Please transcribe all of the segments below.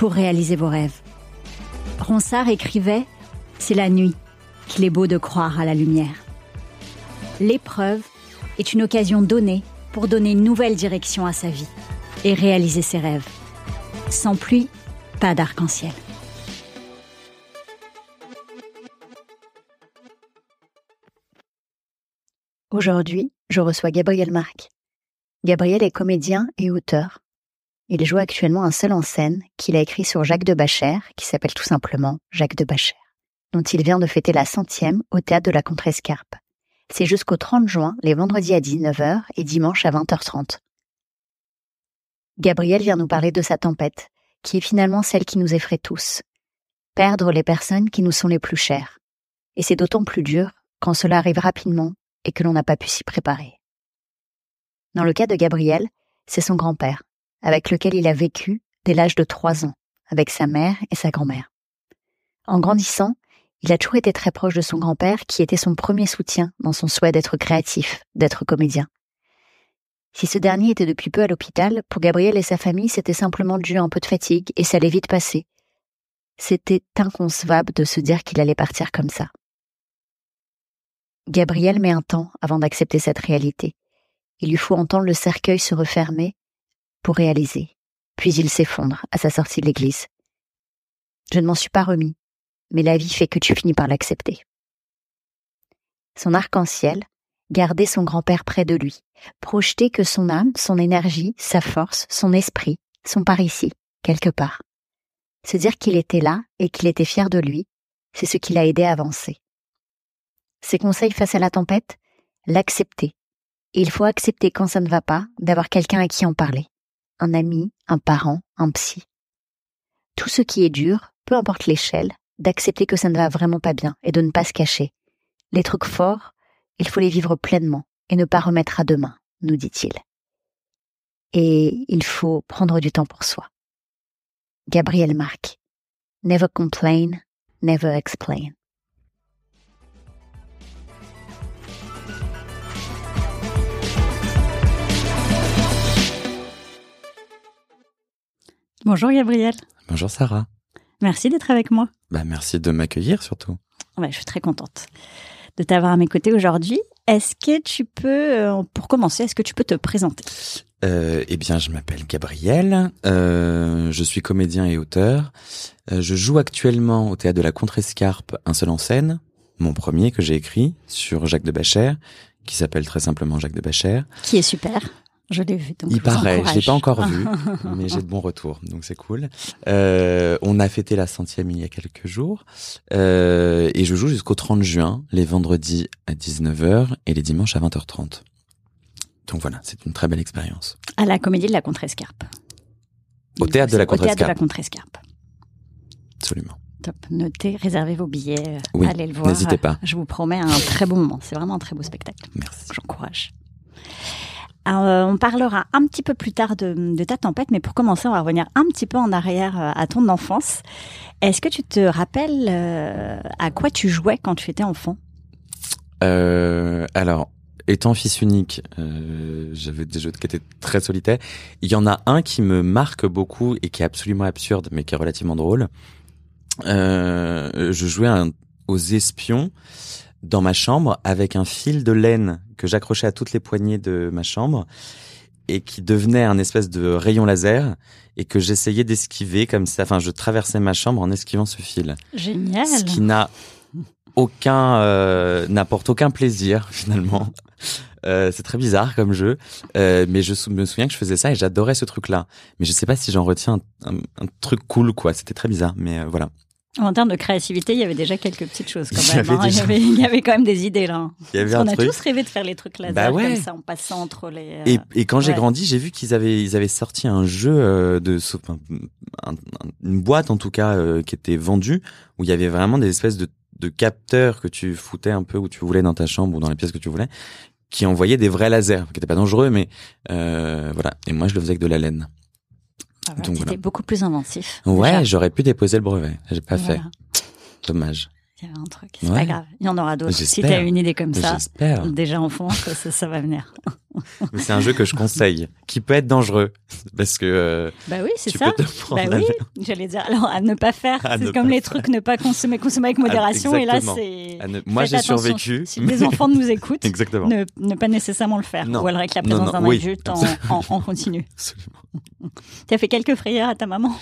pour réaliser vos rêves. Ronsard écrivait C'est la nuit qu'il est beau de croire à la lumière. L'épreuve est une occasion donnée pour donner une nouvelle direction à sa vie et réaliser ses rêves. Sans pluie, pas d'arc-en-ciel. Aujourd'hui, je reçois Gabriel Marc. Gabriel est comédien et auteur. Il joue actuellement un seul en scène qu'il a écrit sur Jacques de Bachère, qui s'appelle tout simplement Jacques de Bachère, dont il vient de fêter la centième au théâtre de la Contrescarpe. C'est jusqu'au 30 juin, les vendredis à 19h et dimanche à 20h30. Gabriel vient nous parler de sa tempête, qui est finalement celle qui nous effraie tous. Perdre les personnes qui nous sont les plus chères. Et c'est d'autant plus dur quand cela arrive rapidement et que l'on n'a pas pu s'y préparer. Dans le cas de Gabriel, c'est son grand-père, avec lequel il a vécu dès l'âge de trois ans, avec sa mère et sa grand-mère. En grandissant, il a toujours été très proche de son grand-père qui était son premier soutien dans son souhait d'être créatif, d'être comédien. Si ce dernier était depuis peu à l'hôpital, pour Gabriel et sa famille, c'était simplement dû à un peu de fatigue et ça allait vite passer. C'était inconcevable de se dire qu'il allait partir comme ça. Gabriel met un temps avant d'accepter cette réalité. Il lui faut entendre le cercueil se refermer pour réaliser. Puis il s'effondre à sa sortie de l'église. Je ne m'en suis pas remis, mais la vie fait que tu finis par l'accepter. Son arc-en-ciel, garder son grand-père près de lui, projeter que son âme, son énergie, sa force, son esprit sont par ici, quelque part. Se dire qu'il était là et qu'il était fier de lui, c'est ce qui l'a aidé à avancer. Ses conseils face à la tempête L'accepter. il faut accepter quand ça ne va pas d'avoir quelqu'un à qui en parler. Un ami, un parent, un psy. Tout ce qui est dur, peu importe l'échelle, d'accepter que ça ne va vraiment pas bien et de ne pas se cacher. Les trucs forts, il faut les vivre pleinement et ne pas remettre à demain, nous dit-il. Et il faut prendre du temps pour soi. Gabriel Marc. Never complain, never explain. Bonjour Gabriel. Bonjour Sarah. Merci d'être avec moi. Bah merci de m'accueillir surtout. Ouais, je suis très contente de t'avoir à mes côtés aujourd'hui. Est-ce que tu peux, euh, pour commencer, est-ce que tu peux te présenter? Euh, Eh bien, je m'appelle Gabriel. Euh, je suis comédien et auteur. Euh, je joue actuellement au théâtre de la Contrescarpe un seul en scène, mon premier que j'ai écrit sur Jacques de Bachère, qui s'appelle très simplement Jacques de Bachère. Qui est super. Je l'ai vu. Donc Il paraît, je l'ai pas encore vu, mais j'ai de bons retours, donc c'est cool. Euh, on a fêté la centième il y a quelques jours, euh, et je joue jusqu'au 30 juin, les vendredis à 19h et les dimanches à 20h30. Donc voilà, c'est une très belle expérience. À la Comédie de la Contrescarpe. Au théâtre de la Au théâtre de la Contrescarpe. Contrescarpe. Absolument. Top. Notez, réservez vos billets, euh, Oui, allez le voir. n'hésitez pas. Je vous promets un très bon moment. C'est vraiment un très beau spectacle. Merci. J'encourage. Euh, on parlera un petit peu plus tard de, ta tempête, mais pour commencer, on va revenir un petit peu en arrière euh, à ton enfance. Est-ce que tu te rappelles euh, à quoi tu jouais quand tu étais enfant? Alors, étant fils unique, j'avais des jeux qui étaient très solitaires. Il y en a un qui me marque beaucoup et qui est absolument absurde, mais qui est relativement drôle. Je jouais aux espions dans ma chambre avec un fil de laine que j'accrochais à toutes les poignées de ma chambre. et qui devenait un espèce de rayon laser et que j'essayais d'esquiver comme ça. Enfin, je traversais ma chambre en esquivant ce fil. Génial. Ce qui n'a aucun euh, n'apporte aucun plaisir finalement. Euh, c'est très bizarre comme jeu, euh, mais je me souviens que je faisais ça et j'adorais ce truc-là. Mais je sais pas si j'en retiens un, un, truc cool, quoi. C'était très bizarre, mais euh, voilà. En termes de créativité, il y avait déjà quelques petites choses quand même. Il y, avait, hein. déjà... il, y, avait, il y avait, quand même des idées là. Il y avait Parce un on truc. a tous rêvé de faire les trucs laser bah ouais. comme ça en passant entre les. euh, Et, et quand j'ai grandi, j'ai vu qu'ils avaient ils avaient sorti un jeu euh, de un- une boîte en tout cas euh, qui était vendue où il y avait vraiment des espèces de de capteurs que tu foutais un peu où tu voulais dans ta chambre ou dans les pièces que tu voulais qui envoyaient des vrais lasers qui étaient pas dangereux mais euh, voilà et moi je le faisais avec de la laine. Ah, voilà, donc C'était voilà. beaucoup plus inventif. Ouais, j'aurais pu déposer le brevet, j'ai pas fait. Dommage. Il y avait un truc. C'est Ouais. pas grave. Il y en aura d'autres. Si tu as une idée comme ça, déjà enfant, ça, ça, ça va venir. C'est un jeu que je conseille, qui peut être dangereux parce que euh, Bah oui, c'est ça. Bah oui, j'allais dire. Alors, à ne pas faire. C'est comme les faire. trucs ne pas consommer, consommer avec modération. et là, c'est. Ne- Moi, j'ai survécu. Si les enfants nous écoutent, Exactement. ne, ne pas nécessairement le faire. Non. Ou alors avec la présence d'un oui. adulte en, en, en continu. Absolument. Tu as fait quelques frayeurs à ta maman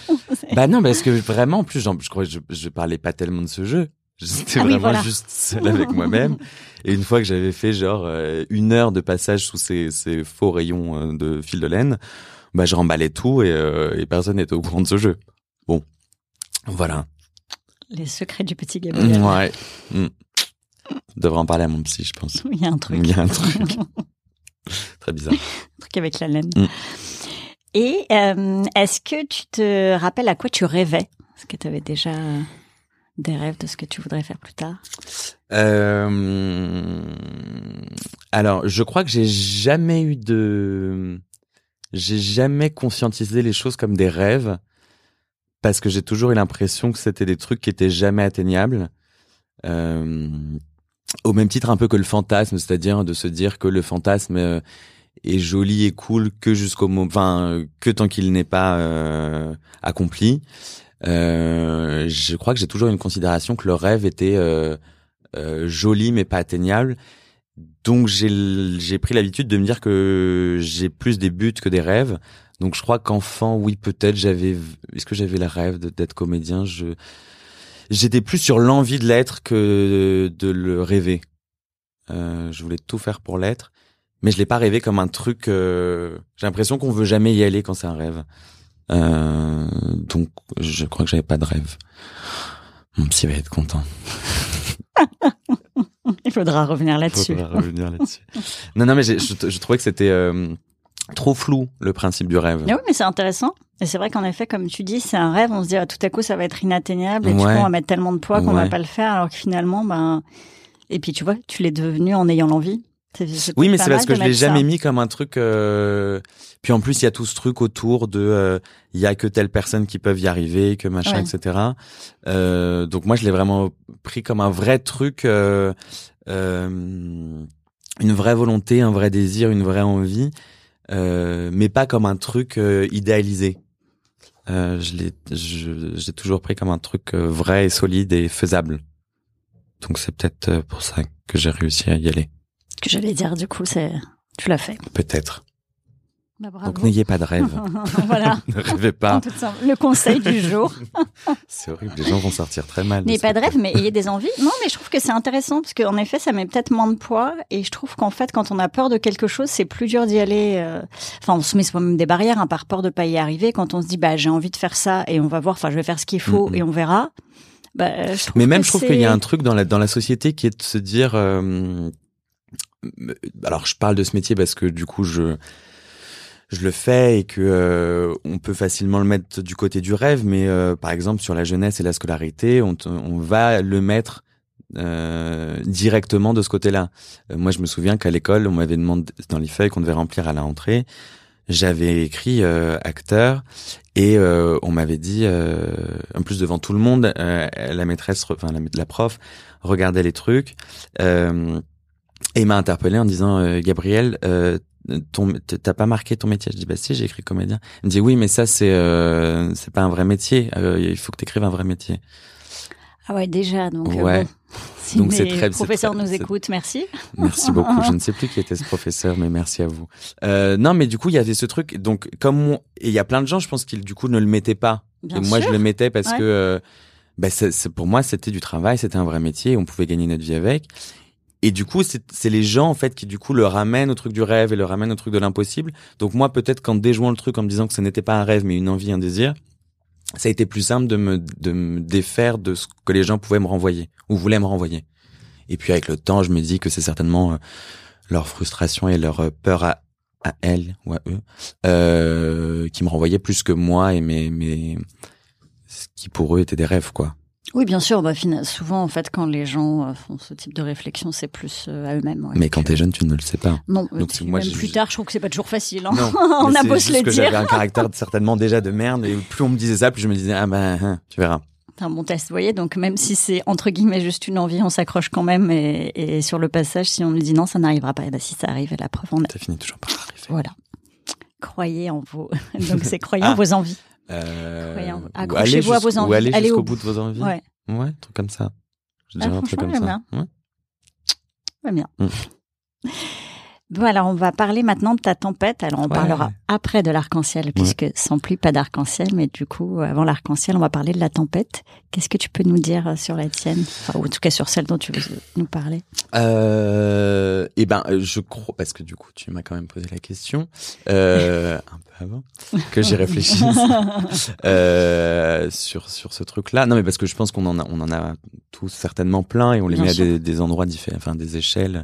Bah non, parce que vraiment, en plus, je crois que je, je parlais pas tellement de ce jeu. J'étais Ah oui, vraiment voilà. juste seul avec moi-même. Et une fois que j'avais fait genre euh, une heure de passage sous ces, ces faux rayons euh, de fil de laine, bah je remballais tout et, euh, et personne n'était au courant de ce jeu. Bon, voilà. Les secrets du petit Gabriel. Ouais. Mm. Je devrais en parler à mon psy, je pense. Il y a un truc. Il y a un truc très bizarre. Un truc avec la laine. Mm. Et euh, est-ce que tu te rappelles à quoi tu rêvais? Est-ce que tu avais déjà des rêves de ce que tu voudrais faire plus tard? Euh, alors, je crois que j'ai jamais eu de, j'ai jamais conscientisé les choses comme des rêves parce que j'ai toujours eu l'impression que c'était des trucs qui étaient jamais atteignables. Euh, au même titre un peu que le fantasme, c'est-à-dire de se dire que le fantasme euh, est joli et cool que jusqu'au moment, enfin que tant qu'il n'est pas euh, accompli. Euh, je crois que j'ai toujours une considération que le rêve était euh, euh, joli mais pas atteignable. Donc j'ai pris l'habitude de me dire que j'ai plus des buts que des rêves. Donc je crois qu'enfant, oui peut-être j'avais. Est-ce que j'avais le rêve d'être comédien? Je j'étais plus sur l'envie de l'être que de le rêver. Euh, je voulais tout faire pour l'être, mais je l'ai pas rêvé comme un truc. euh, J'ai l'impression qu'on veut jamais y aller quand c'est un rêve. Euh, donc je crois que j'avais pas de rêve. Mon psy va être content. Il faudra revenir là-dessus. Faudra revenir là-dessus. non, non, mais je, je trouvais que c'était euh, trop flou le principe du rêve. Mais oui, mais c'est intéressant. Et c'est vrai qu'en effet, comme tu dis, c'est un rêve. On se dit, ah, tout à coup, ça va être inatteignable. Et du coup, on va mettre tellement de poids qu'on va Ouais. pas le faire. Alors que finalement, ben, et puis tu vois, tu l'es devenu en ayant l'envie. Oui, mais c'est parce que je l'ai ça. jamais mis comme un truc. euh, Puis en plus, il y a tout ce truc autour de, euh, il y a que telle personne qui peuvent y arriver, que machin, Ouais. etc. Euh, donc moi, je l'ai vraiment pris comme un vrai truc, euh, euh, une vraie volonté, un vrai désir, une vraie envie, euh, mais pas comme un truc euh, idéalisé. Euh, je l'ai, j'ai toujours pris comme un truc euh, vrai et solide et faisable. Donc c'est peut-être euh, pour ça que j'ai réussi à y aller. Ce que j'allais dire, du coup, c'est, tu l'as fait. Peut-être. Bah. Donc n'ayez pas de rêve. voilà. ne rêvez pas. Le conseil du jour. C'est horrible. Les gens vont sortir très mal. N'ayez pas de rêve, mais ayez des envies. Non, mais je trouve que c'est intéressant parce qu'en effet, ça met peut-être moins de poids. Et je trouve qu'en fait, quand on a peur de quelque chose, c'est plus dur d'y aller. euh, Enfin, on se met soi-même des barrières hein, par peur de pas y arriver. Quand on se dit, bah, j'ai envie de faire ça et on va voir. Enfin, je vais faire ce qu'il faut Mhm. et on verra. Bah, Mais même, que je trouve qu'il y a un truc dans la dans la société qui est de se dire. euh, alors, je parle de ce métier parce que du coup, je je le fais et que euh, on peut facilement le mettre du côté du rêve. Mais euh, par exemple, sur la jeunesse et la scolarité, on on va le mettre euh, directement de ce côté-là. Euh, moi, je me souviens qu'à l'école, on m'avait demandé dans les feuilles qu'on devait remplir à la. J'avais écrit euh, acteur et euh, on m'avait dit, en plus devant tout le monde, la maîtresse, enfin la, la prof, regardait les trucs euh, et m'a interpellé en disant, euh, Gabriel, euh, t'as pas marqué ton métier Je dis bah si, j'ai écrit comédien. Elle me dit oui, mais ça c'est euh, c'est pas un vrai métier. Euh, il faut que t'écrives un vrai métier. Ah ouais, déjà. Donc, euh, Ouais. bon, si Donc, c'est très- très- nous écoutent, merci. Merci beaucoup. Je ne sais plus qui était ce professeur, mais merci à vous. Euh, non, mais du coup, il y avait ce truc. Donc, comme on... et il y a plein de gens, je pense qu'ils du coup ne le mettaient pas. Bien et moi, sûr. je le mettais parce Ouais. que, euh, bah, c'est- c'est- pour moi, c'était du travail, c'était un vrai métier, on pouvait gagner notre vie avec. Et du coup, c'est les gens en fait qui du coup le ramènent au truc du rêve et le ramènent au truc de l'impossible. Donc moi, peut-être qu'en déjouant le truc en me disant que ce n'était pas un rêve mais une envie, un désir, ça a été plus simple de me de me défaire de ce que les gens pouvaient me renvoyer ou voulaient me renvoyer. Et puis avec le temps, je me dis que c'est certainement euh, leur frustration et leur euh, peur à à elles ou à eux euh, qui me renvoyaient plus que moi et mes mes ce qui pour eux étaient des rêves quoi. Oui, bien sûr. Bah, souvent, en fait, quand les gens euh, font ce type de réflexion, c'est plus euh, à eux-mêmes. ouais. Mais quand t'es jeune, tu ne le sais pas. Non, Donc, euh, c'est- moi, même plus tard, je trouve que c'est pas toujours facile. hein. Non, on a beau se le que dire. j'avais un caractère certainement déjà de merde et plus on me disait ça, plus je me disais ah ben hein, tu verras. C'est un bon test, vous voyez. Donc, même si c'est entre guillemets juste une envie, on s'accroche quand même. Et, et sur le passage, si on nous dit non, ça n'arrivera pas. Et ben, si ça arrive, la preuve en est. Ça finit toujours par arriver. Voilà. Croyez en vos. Donc, c'est croyez en Ah. vos envies. Euh, Accrochez-vous aller à vos envies. Ou aller jusqu'au au bout de vos envies. Ouais. Ouais, un truc comme ça. Je Ah, dirais un truc comme ça. j'aime Ouais. Bien. Mm. Bon, alors on va parler maintenant de ta tempête. Alors on Ouais. parlera après de l'arc-en-ciel, puisque sans pluie, pas d'arc-en-ciel. Mais du coup, avant l'arc-en-ciel, on va parler de la tempête. Qu'est-ce que tu peux nous dire euh, sur la tienne? Enfin, Ou en tout cas sur celle dont tu veux nous parler. Euh, et ben, euh, je crois parce que du coup, tu m'as quand même posé la question euh, un peu avant que j'y réfléchisse euh, sur sur ce truc-là. Non, mais parce que je pense qu'on en a on en a tous certainement plein et on les Bien met sûr. à des, des endroits différents, enfin des échelles euh,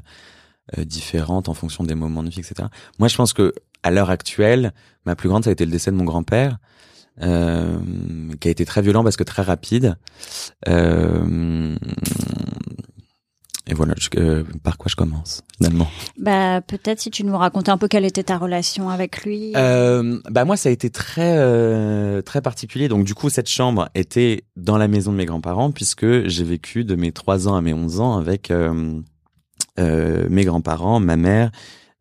différentes en fonction des moments de vie, etc. Moi, je pense que à l'heure actuelle, ma plus grande, ça a été le décès de mon grand-père. Euh, qui a été très violent parce que très rapide. Euh, et voilà, je- euh, par quoi je commence finalement? Bah, peut-être si tu nous racontais un peu quelle était ta relation avec lui. euh, Bah moi, ça a été très euh, très particulier. Donc du coup, cette chambre était dans la maison de mes grands-parents puisque j'ai vécu de mes 3 ans à mes 11 ans avec euh, euh, mes grands-parents, ma mère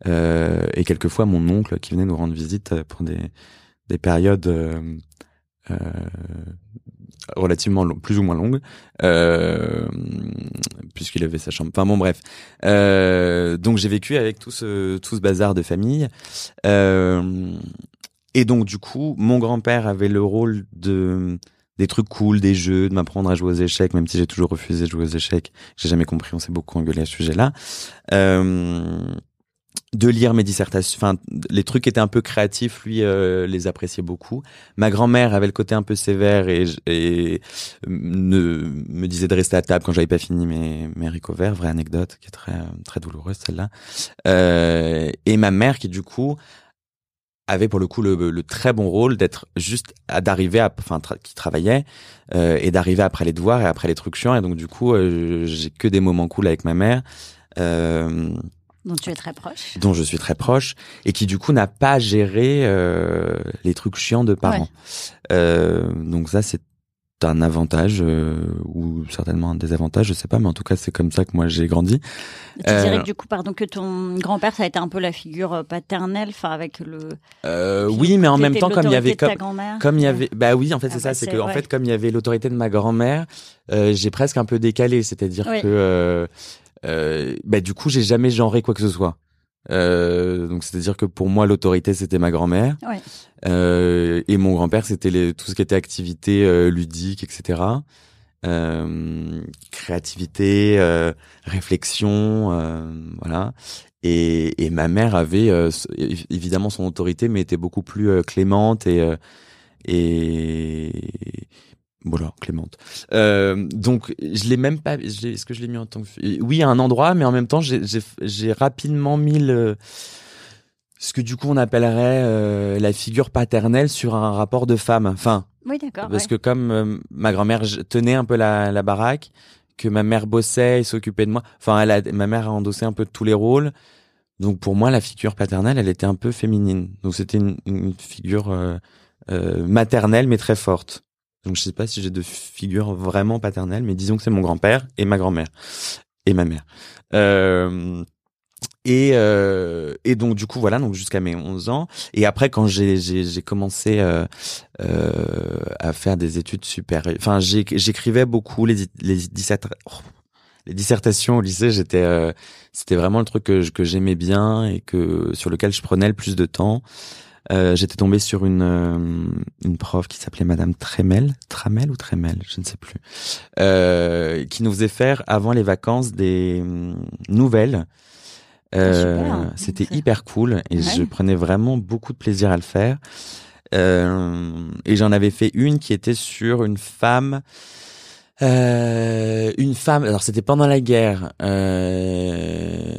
euh, et quelquefois mon oncle qui venait nous rendre visite pour des des périodes euh, euh, relativement long- plus ou moins longues, euh, puisqu'il avait sa chambre. Enfin bon, bref. Euh, donc j'ai vécu avec tout ce tout ce bazar de famille. Euh, et donc du coup, mon grand-père avait le rôle de des trucs cool, des jeux, de m'apprendre à jouer aux échecs, même si j'ai toujours refusé de jouer aux échecs. J'ai jamais compris, on s'est beaucoup engueulé à ce sujet-là. Euh, de lire mes dissertations, enfin les trucs étaient un peu créatifs, lui euh, les appréciait beaucoup. Ma grand-mère avait le côté un peu sévère et, et ne, me disait de rester à table quand j'avais pas fini mes, mes haricots verts, vraie anecdote qui est très très douloureuse celle-là. Euh, et ma mère qui du coup avait pour le coup le, le très bon rôle d'être juste à- d'arriver à enfin tra- qui travaillait euh, et d'arriver après les devoirs et après les trucs chiants et donc du coup euh, j'ai que des moments cool avec ma mère euh, dont tu es très proche. dont je suis très proche et qui du coup n'a pas géré euh, les trucs chiants de parents. Euh, donc ça c'est un avantage euh, ou certainement un désavantage, je sais pas, mais en tout cas c'est comme ça que moi j'ai grandi. Tu Euh, dirais que du coup, pardon, que ton grand-père, ça a été un peu la figure euh, paternelle, enfin avec le. Euh, oui, mais en même temps comme il y avait comme comme il y avait bah oui en fait c'est Ah ça bah, c'est que en fait comme il y avait l'autorité de ma grand-mère euh, j'ai presque un peu décalé c'est-à-dire Oui. que euh, euh, bah du coup j'ai jamais genré quoi que ce soit euh, donc c'est-à-dire que pour moi l'autorité c'était ma grand-mère. Ouais. euh, et mon grand-père c'était tout ce qui était activité euh, ludique etc euh, créativité euh, réflexion euh, voilà. Et, et ma mère avait euh, évidemment son autorité mais était beaucoup plus euh, clémente et euh, et voilà clémente euh, donc je l'ai même pas est-ce que je l'ai mis en tant que oui à un endroit mais en même temps j'ai rapidement mis le ce que du coup on appellerait euh, la figure paternelle sur un rapport de femme enfin Oui, d'accord. parce ouais. que comme euh, ma grand-mère tenait un peu la, la baraque, que ma mère bossait et s'occupait de moi, enfin, elle a, ma mère a endossé un peu tous les rôles. Donc pour moi, la figure paternelle, elle était un peu féminine. Donc c'était une, une figure euh, euh, maternelle, mais très forte. Donc je sais pas si j'ai de figure vraiment paternelle, mais disons que c'est mon grand-père et ma grand-mère et ma mère. Euh, Et, euh, et donc du coup voilà donc jusqu'à mes 11 ans et après quand j'ai j'ai commencé euh, euh, à faire des études supérieures enfin j'écrivais beaucoup les les les dissertations au lycée j'étais euh, c'était vraiment le truc que que j'aimais bien et que sur lequel je prenais le plus de temps euh, j'étais tombé sur une euh, une prof qui s'appelait Madame Tremel, Tramel ou Tremel, je ne sais plus, euh, qui nous faisait faire avant les vacances des mm, nouvelles. Ah, euh, c'était hyper cool et je prenais vraiment beaucoup de plaisir à le faire. et j'en avais fait une qui était sur une femme euh, une femme, alors c'était pendant la guerre, euh,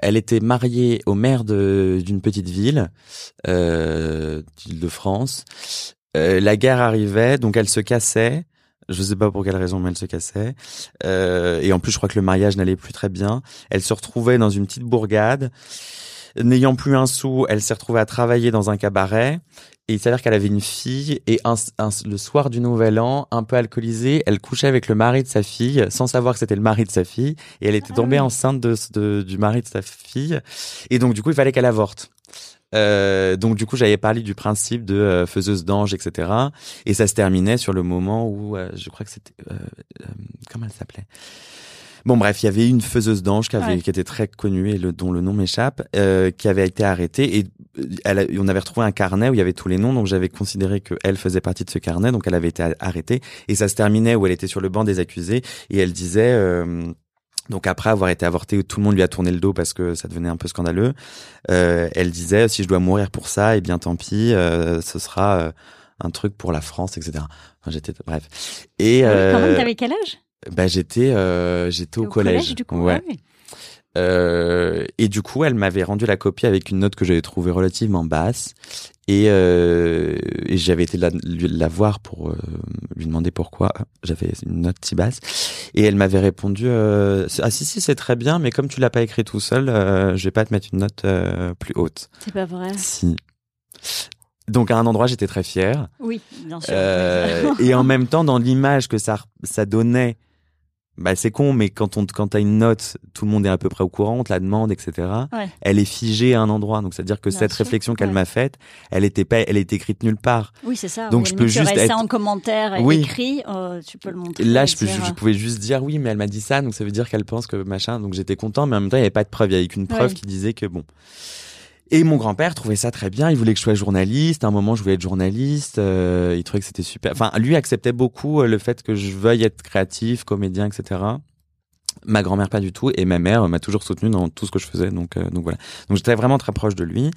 elle était mariée au maire d'une petite ville euh, de France. Euh, la guerre arrivait, donc elle se cassait. Je sais pas pour quelle raison, mais elle se cassait. Euh, et en plus, je crois que le mariage n'allait plus très bien. Elle se retrouvait dans une petite bourgade. N'ayant plus un sou, elle s'est retrouvée à travailler dans un cabaret. Et il s'avère qu'elle avait une fille et un, le soir du Nouvel An, un peu alcoolisée, elle couchait avec le mari de sa fille sans savoir que c'était le mari de sa fille et elle était tombée ah enceinte de, du mari de sa fille. Et donc du coup, il fallait qu'elle avorte. Euh, donc du coup, j'avais parlé du principe de euh, faiseuse d'ange, etc. Et ça se terminait sur le moment où euh, je crois que c'était euh, comment elle s'appelait? Bon bref, il y avait une faiseuse d'ange qui avait qui était très connue et le, dont le nom m'échappe, euh, qui avait été arrêtée et euh, elle, on avait retrouvé un carnet où il y avait tous les noms, donc j'avais considéré qu'elle faisait partie de ce carnet, donc elle avait été arrêtée et ça se terminait où elle était sur le banc des accusés et elle disait euh, donc après avoir été avortée, tout le monde lui a tourné le dos parce que ça devenait un peu scandaleux. Euh, elle disait si je dois mourir pour ça, eh bien tant pis, euh, ce sera euh, un truc pour la France, etc. Enfin, j'étais bref. Et euh, quand même, t'avais quel âge? Bah j'étais euh, j'étais au, collège. du coup, ouais. Ah euh, et du coup, elle m'avait rendu la copie avec une note que j'avais trouvée relativement basse. Et, euh, et j'avais été la, la voir pour euh, lui demander pourquoi j'avais une note si basse. Et elle m'avait répondu Ah si, si, c'est très bien, mais comme tu l'as pas écrit tout seul, je vais pas te mettre une note plus haute. C'est pas vrai. Si. Donc à un endroit, j'étais très fier. Oui, bien sûr. et en même temps, dans l'image que ça, ça donnait bah c'est con, mais quand on quand t'as une note, tout le monde est à peu près au courant, on te la demande, etc. Elle est figée à un endroit, donc c'est à dire que cette réflexion qu'elle m'a faite, elle était pas, elle est écrite nulle part. Oui, c'est ça. Donc je peux juste être... ça en commentaire écrit, euh, tu peux le montrer. Là, je, peux, je, pouvais juste dire oui, mais elle m'a dit ça, donc ça veut dire qu'elle pense que machin. Donc j'étais content, mais en même temps, il n'y avait pas de preuve, il y avait qu'une preuve qui disait que bon. Et mon grand-père trouvait ça très bien. Il voulait que je sois journaliste. À un moment, je voulais être journaliste. Euh, il trouvait que c'était super. Enfin, lui acceptait beaucoup euh, le fait que je veuille être créatif, comédien, etc. Ma grand-mère pas du tout et ma mère m'a toujours soutenu dans tout ce que je faisais. Donc, euh, donc voilà. Donc j'étais vraiment très proche de lui.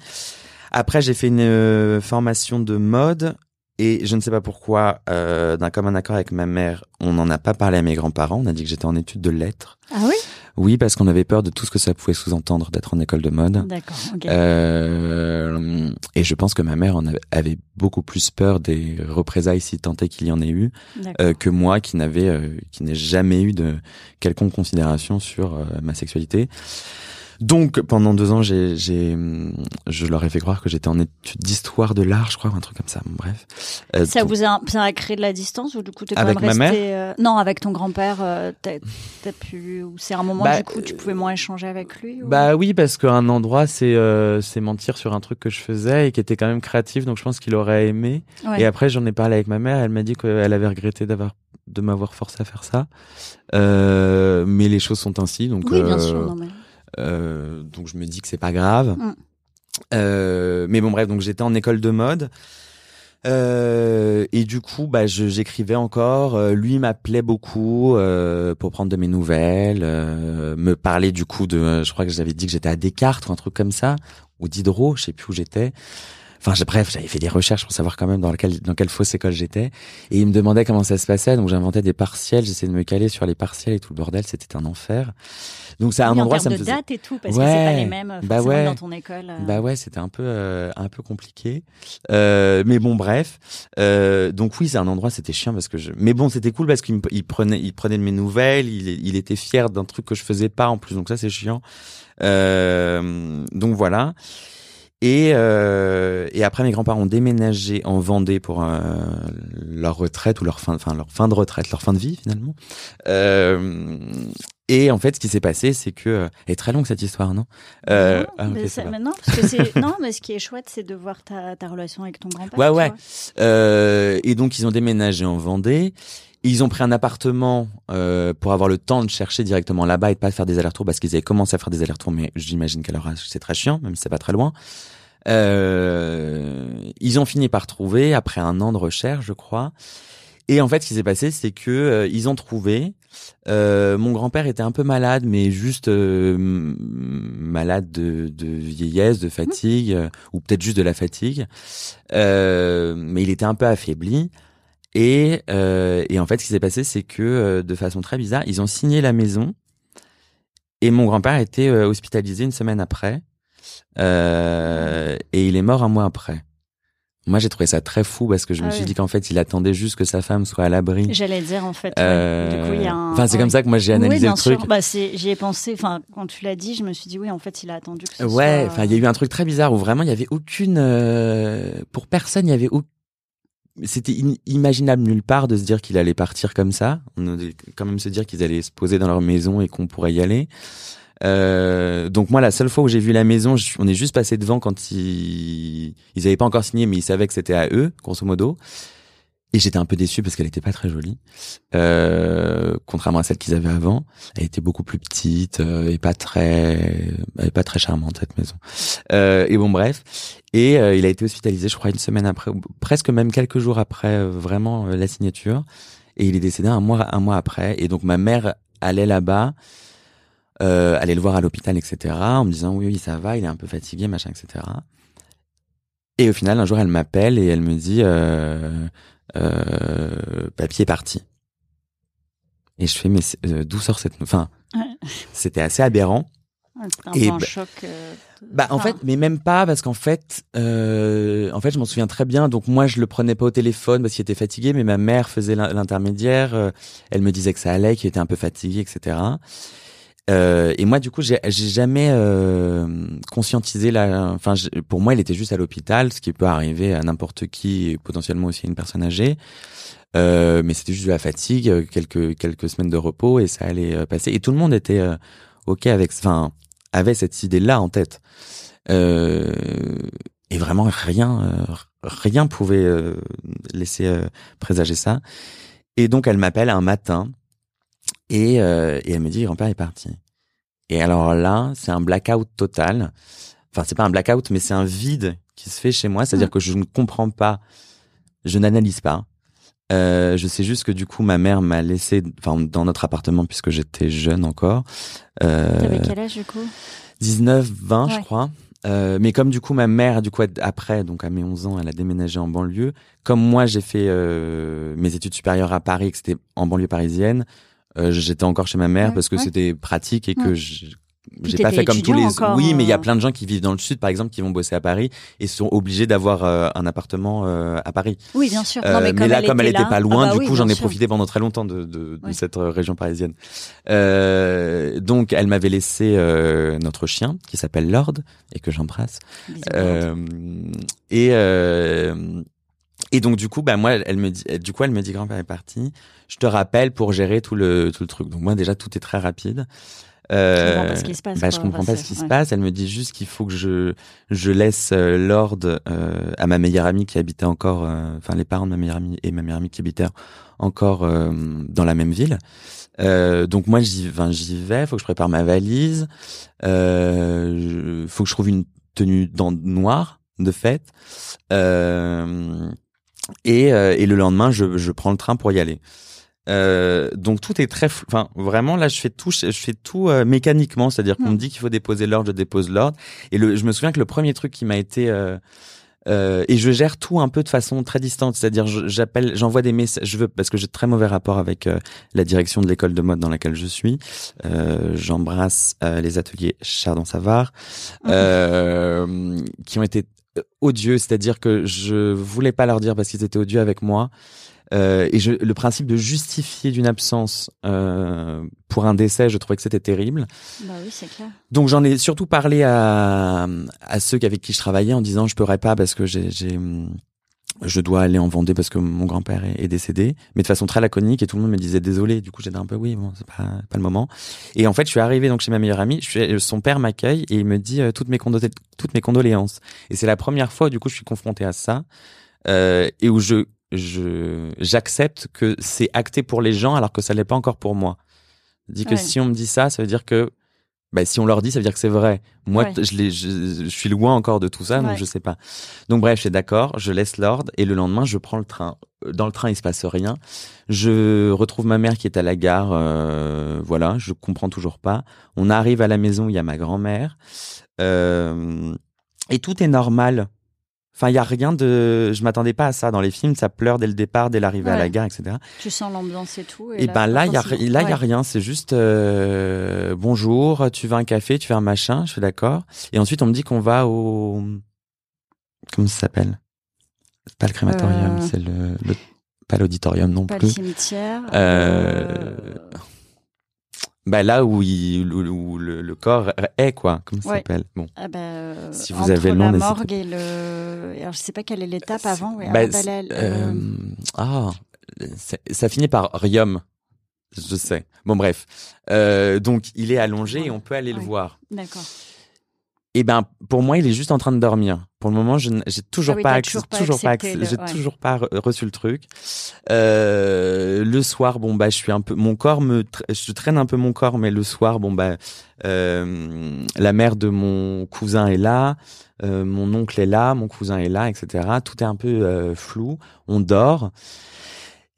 Après, j'ai fait une euh, formation de mode et je ne sais pas pourquoi, euh, d'un commun accord avec ma mère, on n'en a pas parlé à mes grands-parents. On a dit que j'étais en études de lettres. Ah oui? Oui, parce qu'on avait peur de tout ce que ça pouvait sous-entendre d'être en école de mode. D'accord. Euh, et je pense que ma mère en avait beaucoup plus peur des représailles si tant est qu'il y en ait eu euh, que moi, qui n'avais, euh, qui n'ai jamais eu de quelconque considération sur euh, ma sexualité. Donc pendant deux ans, j'ai, j'ai, je leur ai fait croire que j'étais en études d'histoire de l'art, je crois, un truc comme ça. Bref. Euh, ça vous a, ça a créé de la distance ou du coup t'es avec ma mère euh, Non, avec ton grand-père, euh, t'as, t'as pu c'est un moment bah, du coup tu pouvais moins échanger avec lui. Ou... Bah oui, parce qu'un endroit c'est c'est mentir sur un truc que je faisais et qui était quand même créatif, donc je pense qu'il aurait aimé. Et après j'en ai parlé avec ma mère, elle m'a dit qu'elle avait regretté d'avoir de m'avoir forcé à faire ça. mais les choses sont ainsi, donc. Oui, bien sûr. Non, mais... Euh, donc je me dis que c'est pas grave. Mm. Euh, mais bon bref, donc j'étais en école de mode. Euh, et du coup, bah, j'écrivais encore. Euh, lui m'appelait beaucoup euh, pour prendre de mes nouvelles, euh, me parler du coup de. Je crois que j'avais dit que j'étais à Descartes ou un truc comme ça, ou Diderot, je sais plus où j'étais. Enfin, bref, j'avais fait des recherches pour savoir quand même dans, lequel, dans quelle fausse école j'étais. Et il me demandait comment ça se passait. Donc, j'inventais des partiels. J'essayais de me caler sur les partiels et tout le bordel. C'était un enfer. Donc, c'est un endroit, ça me faisait... date et tout, parce que c'est pas les mêmes bah ouais. dans ton école. Euh. Bah ouais, c'était un peu, euh, un peu compliqué. Euh, mais bon, bref. Euh, donc oui, c'est un endroit, c'était chiant parce que je... Mais bon, c'était cool parce qu'il il prenait, il prenait de mes nouvelles. Il, il était fier d'un truc que je faisais pas en plus. Donc ça, c'est chiant. Euh, donc voilà. Et, euh, et après, mes grands-parents ont déménagé en Vendée pour euh, leur retraite ou leur fin, enfin leur fin de retraite, leur fin de vie finalement. Euh, Et en fait, ce qui s'est passé, c'est que euh, est très longue cette histoire, non? Euh, non, ah, mais parce que non, mais ce qui est chouette, c'est de voir ta, ta relation avec ton grand-père. Ouais, ouais. Euh, et donc ils ont déménagé en Vendée. Ils ont pris un appartement euh, pour avoir le temps de chercher directement là-bas et de pas faire des allers-retours parce qu'ils avaient commencé à faire des allers-retours, mais j'imagine qu'à leur âge c'est très chiant, même si c'est pas très loin. Euh, ils ont fini par trouver après un an de recherche, je crois. Et en fait, ce qui s'est passé, c'est que euh, ils ont trouvé. Euh, mon grand-père était un peu malade, mais juste euh, malade de, de, vieillesse, de fatigue, ou peut-être juste de la fatigue. mais il était un peu affaibli. Et, et en fait, ce qui s'est passé, c'est que de façon très bizarre, ils ont signé la maison. Et mon grand-père était hospitalisé une semaine après. Et il est mort un mois après. Moi, j'ai trouvé ça très fou parce que je me ah suis dit qu'en fait, il attendait juste que sa femme soit à l'abri. J'allais dire en fait. Euh... Enfin, c'est comme ça que moi j'ai analysé oui, le truc. Bah, j'y ai pensé. Enfin, quand tu l'as dit, je me suis dit oui, en fait, il a attendu que ce ouais, enfin, il y a eu un truc très bizarre où vraiment il y avait aucune, euh... pour personne, il y avait aucune c'était inimaginable nulle part de se dire qu'il allait partir comme ça. On devait quand même se dire qu'ils allaient se poser dans leur maison et qu'on pourrait y aller. Euh, donc moi, la seule fois où j'ai vu la maison, on est juste passé devant quand ils ils avaient pas encore signé, mais ils savaient que c'était à eux, grosso modo. Et j'étais un peu déçu parce qu'elle était pas très jolie, euh, contrairement à celle qu'ils avaient avant. Elle était beaucoup plus petite euh, et pas très, elle est pas très charmante cette maison. Euh, et bon bref, et euh, il a été hospitalisé, je crois, une semaine après, presque même quelques jours après vraiment la signature. Et il est décédé un mois, un mois après. Et donc ma mère allait là-bas euh, aller le voir à l'hôpital, etc. En me disant oui, oui, ça va, il est un peu fatigué, machin, etc. Et au final, un jour, elle m'appelle et elle me dit euh, euh, papier est parti. Et je fais mais euh, d'où sort cette enfin c'était assez aberrant. un et un choc. Euh, bah en fait, mais même pas parce qu'en fait, euh, en fait, je m'en souviens très bien. Donc moi, je le prenais pas au téléphone parce qu'il était fatigué, mais ma mère faisait l'intermédiaire. Euh, elle me disait que ça allait, qu'il était un peu fatigué, etc. Euh, et moi, du coup, j'ai jamais euh, conscientisé la. Enfin, pour moi, il était juste à l'hôpital, ce qui peut arriver à n'importe qui, potentiellement aussi une personne âgée. Euh, mais c'était juste de la fatigue, quelques quelques semaines de repos et ça allait euh, passer. Et tout le monde était euh, ok avec, enfin, avait cette idée-là en tête. et vraiment rien, rien pouvait laisser présager ça. Et donc, elle m'appelle un matin et, euh, et elle me dit, grand-père est parti. Et alors là, c'est un blackout total. Enfin, c'est pas un blackout, mais c'est un vide qui se fait chez moi. C'est-à-dire que je ne comprends pas, je n'analyse pas. Euh, je sais juste que du coup, ma mère m'a laissé, dans notre appartement puisque j'étais jeune encore. Euh, T'avais quel âge du coup? 19, 20, je crois. Euh, mais comme du coup ma mère, du coup après, donc à mes 11 ans, elle a déménagé en banlieue. Comme moi, j'ai fait euh, mes études supérieures à Paris, que c'était en banlieue parisienne. Euh, j'étais encore chez ma mère parce que c'était pratique et que j'ai pas fait comme tous les oui mais il y a euh. plein de gens qui vivent dans le sud par exemple qui vont bosser à Paris et sont obligés d'avoir euh, un appartement à Paris. Oui bien sûr. Non, mais, là comme elle était pas loin ah bah du coup j'en ai profité pendant très longtemps de, de, de cette région parisienne. Donc elle m'avait laissé notre chien qui s'appelle Lord et que j'embrasse. Et et donc du coup, bah moi, elle me dit, du coup, elle me dit grand-père est parti. Je te rappelle pour gérer tout le tout le truc. Donc moi déjà, tout est très rapide. Euh, je comprends pas ce qui se passe. Bah, je comprends pas ce qui se passe. Elle me dit juste qu'il faut que je je laisse euh, Lord euh, à ma meilleure amie qui habitait encore, euh, enfin les parents de ma meilleure amie et ma meilleure amie qui habitaient encore euh, dans la même ville. donc moi j'y j'y vais, faut que je prépare ma valise, euh, faut que je trouve une tenue dans noire de fête. Euh, et, euh, et le lendemain, je, je prends le train pour y aller. Euh, donc tout est très, enfin vraiment là je fais tout, je fais tout euh, mécaniquement, c'est-à-dire qu'on me dit qu'il faut déposer l'ordre, je dépose l'ordre. Et le, je me souviens que le premier truc qui m'a été euh, euh, et je gère tout un peu de façon très distante, c'est-à-dire j'appelle, j'envoie des messages, je veux parce que j'ai très mauvais rapport avec la direction de l'école de mode dans laquelle je suis. J'embrasse les ateliers Chardon Savard, qui ont été odieux, c'est-à-dire que je voulais pas leur dire parce qu'ils étaient odieux avec moi. Euh, et je, le principe de justifier d'une absence euh, pour un décès, je trouvais que c'était terrible. Bah oui, c'est clair. Donc j'en ai surtout parlé à, à ceux avec qui je travaillais en disant je pourrais pas parce que j'ai je dois aller en Vendée parce que mon grand-père est, décédé, mais de façon très laconique et tout le monde me disait désolé. Du coup, j'étais un peu oui, bon, c'est pas, pas le moment. Et en fait, je suis arrivé donc chez ma meilleure amie. Je son père m'accueille et il me dit euh, toutes mes toutes mes condoléances. Et c'est la première fois du coup je suis confronté à ça euh, et où je je j'accepte que c'est acté pour les gens alors que ça l'est pas encore pour moi. Dit que si on me dit ça, ça veut dire que bah, si on leur dit, ça veut dire que c'est vrai. Moi, je, je, suis loin encore de tout ça, donc je sais pas. Donc bref, je suis d'accord, je laisse l'ordre et le lendemain, je prends le train. Dans le train, il se passe rien. Je retrouve ma mère qui est à la gare. Euh, voilà, je comprends toujours pas. On arrive à la maison, il y a ma grand-mère euh, et tout est normal. Enfin, il y a rien de. Je m'attendais pas à ça dans les films. Ça pleure dès le départ, dès l'arrivée à la gare, etc. Tu sens l'ambiance et tout. Et, ben là, il y a là, il y a rien. C'est juste euh, bonjour. Tu veux un café Tu veux un machin Je suis d'accord. Et ensuite, on me dit qu'on va au. Comment ça s'appelle? C'est pas le crématorium, euh. c'est le, le... pas l'auditorium non pas plus. Le cimetière. Euh... Bah là où, il, où, le, corps est quoi, comment ça s'appelle? Bon. Ah bah, euh, si vous avez le nom, la morgue et le, alors je sais pas quelle est l'étape avant. Ouais, bah, euh... Ah, ça finit par Rium, je sais. Bon bref, euh, donc il est allongé et on peut aller le voir. D'accord. Et ben pour moi il est juste en train de dormir. Pour le moment, je j'ai toujours, ah pas, toujours, toujours pas, j'ai toujours pas reçu le truc. Euh, le soir, bon bah je suis un peu, mon corps me, je traîne un peu mon corps, mais le soir, bon bah euh, la mère de mon cousin est là, euh, mon oncle est là, mon cousin est là, etc. Tout est un peu euh, flou. On dort.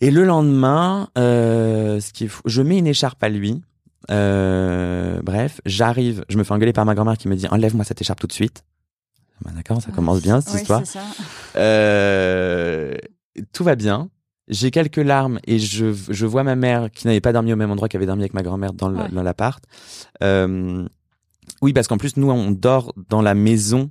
Et le lendemain, euh, ce qui est fou, je mets une écharpe à lui. Euh, bref, j'arrive, je me fais engueuler par ma grand-mère qui me dit enlève-moi cette écharpe tout de suite. Bah, d'accord, ça commence bien cette histoire. Euh, tout va bien. J'ai quelques larmes et je, je vois ma mère qui n'avait pas dormi au même endroit qu'avait dormi avec ma grand-mère dans l'appart. Euh, oui, parce qu'en plus nous on dort dans la maison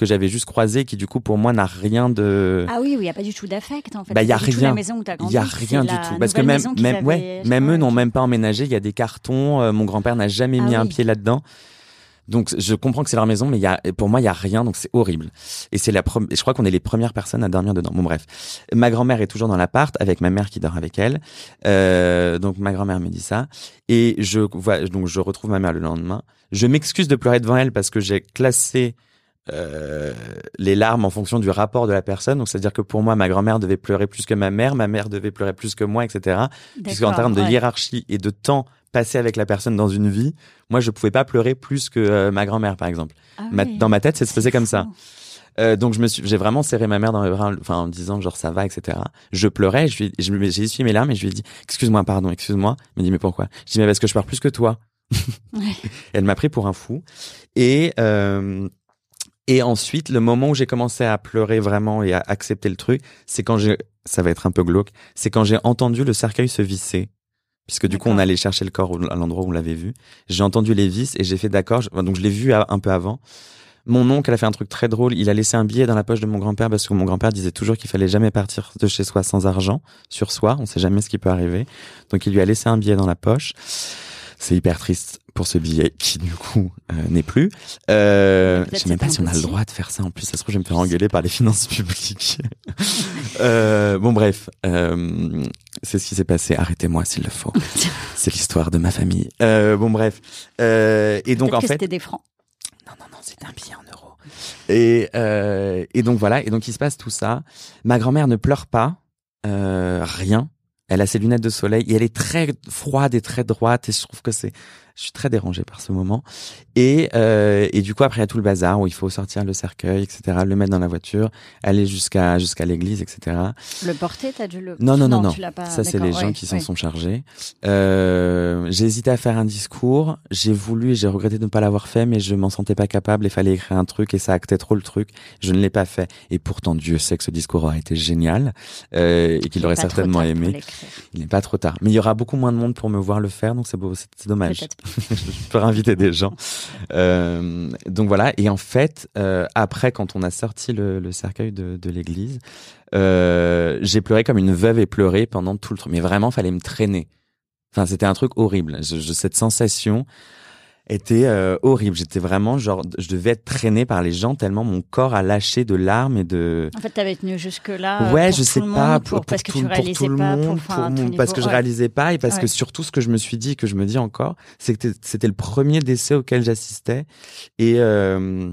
que j'avais juste croisé qui du coup pour moi n'a rien de ah oui il n'y a pas du tout d'affect en fait. Bah il y a rien. il y a rien du tout. Parce que même même ouais même eux n'ont même pas emménagé. Il y a des cartons euh, mon grand-père n'a jamais ah mis un pied là-dedans. Donc je comprends que c'est leur maison, mais il y a, pour moi il y a rien, donc c'est horrible. Et c'est la je crois qu'on est les premières personnes à dormir dedans. Bon bref, ma grand-mère est toujours dans l'appart avec ma mère qui dort avec elle. Euh, donc ma grand-mère me dit ça, et je vois donc je retrouve ma mère le lendemain. Je m'excuse de pleurer devant elle parce que j'ai classé euh, les larmes en fonction du rapport de la personne. Donc, c'est-à-dire que pour moi, ma grand-mère devait pleurer plus que ma mère, ma mère devait pleurer plus que moi, etc. Puisqu'en termes de hiérarchie et de temps passé avec la personne dans une vie, moi, je pouvais pas pleurer plus que euh, ma grand-mère, par exemple. Ah dans ma tête, ça se faisait comme ça. Euh, donc je me suis, j'ai vraiment serré ma mère dans les bras, enfin en disant genre ça va, etc. Je pleurais, je lui, j'ai essuyé mes larmes et je lui ai dit excuse-moi, pardon, excuse-moi. Elle me dit mais pourquoi? Je dis mais parce que je pleure plus que toi. Elle m'a pris pour un fou et euh, et ensuite, le moment où j'ai commencé à pleurer vraiment et à accepter le truc, c'est quand j'ai, ça va être un peu glauque, c'est quand j'ai entendu le cercueil se visser. Puisque du coup, on allait chercher le corps à l'endroit où on l'avait vu. J'ai entendu les vis et j'ai fait d'accord. Donc, je l'ai vu un peu avant. Mon oncle a fait un truc très drôle. Il a laissé un billet dans la poche de mon grand-père parce que mon grand-père disait toujours qu'il fallait jamais partir de chez soi sans argent sur soi. On sait jamais ce qui peut arriver. Donc, il lui a laissé un billet dans la poche. C'est hyper triste pour ce billet qui du coup euh, n'est plus. Euh, je sais même pas si on a le droit de faire ça. En plus, ça se trouve, je vais me faire engueuler par les finances publiques. euh, bon, bref, euh, c'est ce qui s'est passé. Arrêtez-moi s'il le faut. c'est l'histoire de ma famille. Bon, bref. Et donc en fait, c'était des francs. Non, non, non, c'était un billet en euros. Et et donc voilà. Et donc il se passe tout ça. Ma grand-mère ne pleure pas. rien. Elle a ses lunettes de soleil et elle est très froide et très droite et je trouve que c'est je suis très dérangé par ce moment. Et, euh, et du coup, après, il y a tout le bazar où il faut sortir le cercueil, etc., le mettre dans la voiture, aller jusqu'à jusqu'à l'église, etc. Le porter, t'as dû le... Non, non, non, non. Ça, c'est les gens qui s'en sont chargés. Euh, j'ai hésité à faire un discours. J'ai voulu et j'ai regretté de ne pas l'avoir fait, mais je m'en sentais pas capable. Il fallait écrire un truc et ça actait trop le truc. Je ne l'ai pas fait. Et pourtant, Dieu sait que ce discours aurait été génial euh, et qu'il aurait certainement aimé. Il n'est pas trop tard. Mais il y aura beaucoup moins de monde pour me voir le faire, donc c'est c'est dommage. je peux inviter des gens. Euh, donc voilà. Et en fait, euh, après, quand on a sorti le, cercueil de, l'église, euh, j'ai pleuré comme une veuve et pleuré pendant tout le truc. Mais vraiment, fallait me traîner. Enfin, c'était un truc horrible. Cette sensation. Était euh, horrible. J'étais vraiment genre, je devais être traîné par les gens tellement mon corps a lâché de larmes et de. En fait, t'avais tenu jusque là. Ouais, pour je tout sais le pas, monde, pour, pour, parce que tout, tu pour réalisais tout le pas, monde, pour, enfin, mon- parce que je ouais. réalisais pas et parce Ouais. que surtout ce que je me suis dit et que je me dis encore, c'est que c'était le premier décès auquel j'assistais et euh,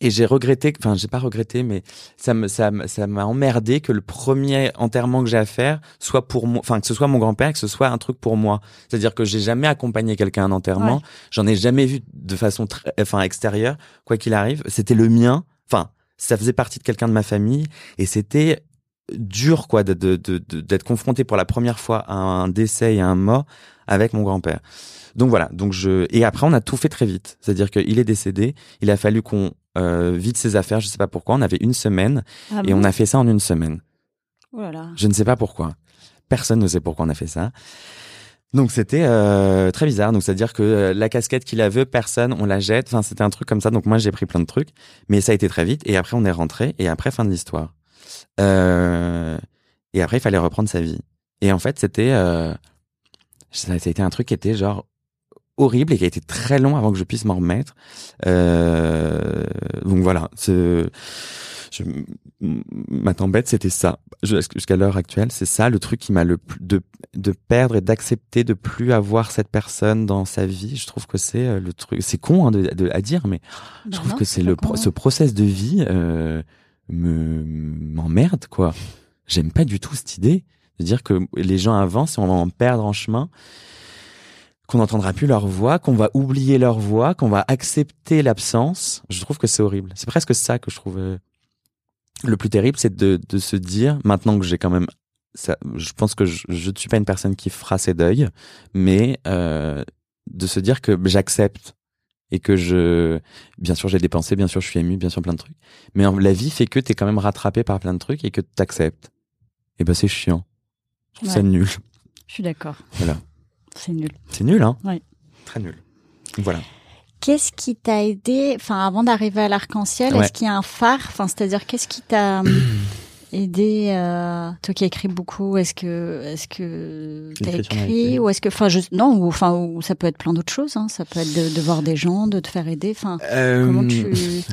et j'ai regretté, enfin j'ai pas regretté, mais ça me ça ça m'a emmerdé que le premier enterrement que j'ai à faire soit pour moi, enfin que ce soit mon grand-père, que ce soit un truc pour moi. C'est-à-dire que j'ai jamais accompagné quelqu'un à un enterrement, Ouais. j'en ai jamais vu de façon très, enfin extérieure, quoi qu'il arrive. C'était le mien, enfin ça faisait partie de quelqu'un de ma famille et c'était dur quoi de de- de- de- d'être confronté pour la première fois à un décès et à un mort avec mon grand-père. Donc voilà, donc je et après on a tout fait très vite. C'est-à-dire qu'il est décédé, il a fallu qu'on euh, vide ses affaires, je sais pas pourquoi, on avait une semaine Ah et bon on a fait ça en une semaine. Oh là là. Je ne sais pas pourquoi. Personne ne sait pourquoi on a fait ça. Donc c'était euh, très bizarre. Donc c'est-à-dire que euh, la casquette qu'il avait, personne, on la jette. Enfin c'était un truc comme ça. Donc moi j'ai pris plein de trucs, mais ça a été très vite. Et après on est rentré et après fin de l'histoire. Euh, et après il fallait reprendre sa vie. Et en fait c'était ça, ça a été un truc qui était genre horrible et qui a été très long avant que je puisse m'en remettre. Euh, donc voilà, je, ma tempête, c'était ça. Je- Jusqu'à l'heure actuelle, c'est ça le truc qui m'a le plus de, de perdre et d'accepter de plus avoir cette personne dans sa vie. Je trouve que c'est euh, le truc. C'est con hein, de, de- à dire, mais je Bah trouve non, que c'est le pro- con. ce process de vie euh, me m'emmerde quoi. J'aime pas du tout cette idée de dire que les gens avancent et on va en perdre en chemin qu'on n'entendra plus leur voix, qu'on va oublier leur voix, qu'on va accepter l'absence. Je trouve que c'est horrible. C'est presque ça que je trouve euh, le plus terrible, c'est de, de se dire, maintenant que j'ai quand même... Ça, je pense que je ne suis pas une personne qui fera ses deuils, mais euh, de se dire que j'accepte et que je... Bien sûr, j'ai des pensées, bien sûr, je suis ému, bien sûr, plein de trucs. Mais la vie fait que tu es quand même rattrapé par plein de trucs et que tu acceptes. Et ben c'est chiant. Je trouve ça nul. Je suis d'accord. Voilà. C'est nul. C'est nul, hein Ouais. Très nul. Voilà. Qu'est-ce qui t'a aidé, enfin, avant d'arriver à l'arc-en-ciel, Ouais. est-ce qu'il y a un phare? Enfin, c'est-à-dire, qu'est-ce qui t'a hum, aidé euh, Toi qui écris beaucoup, est-ce que, est-ce que t'as écrit ou est-ce que, enfin, je, non, ou enfin, ou ça peut être plein d'autres choses. Hein, ça peut être de, de voir des gens, de te faire aider. Enfin, comment Euh, tu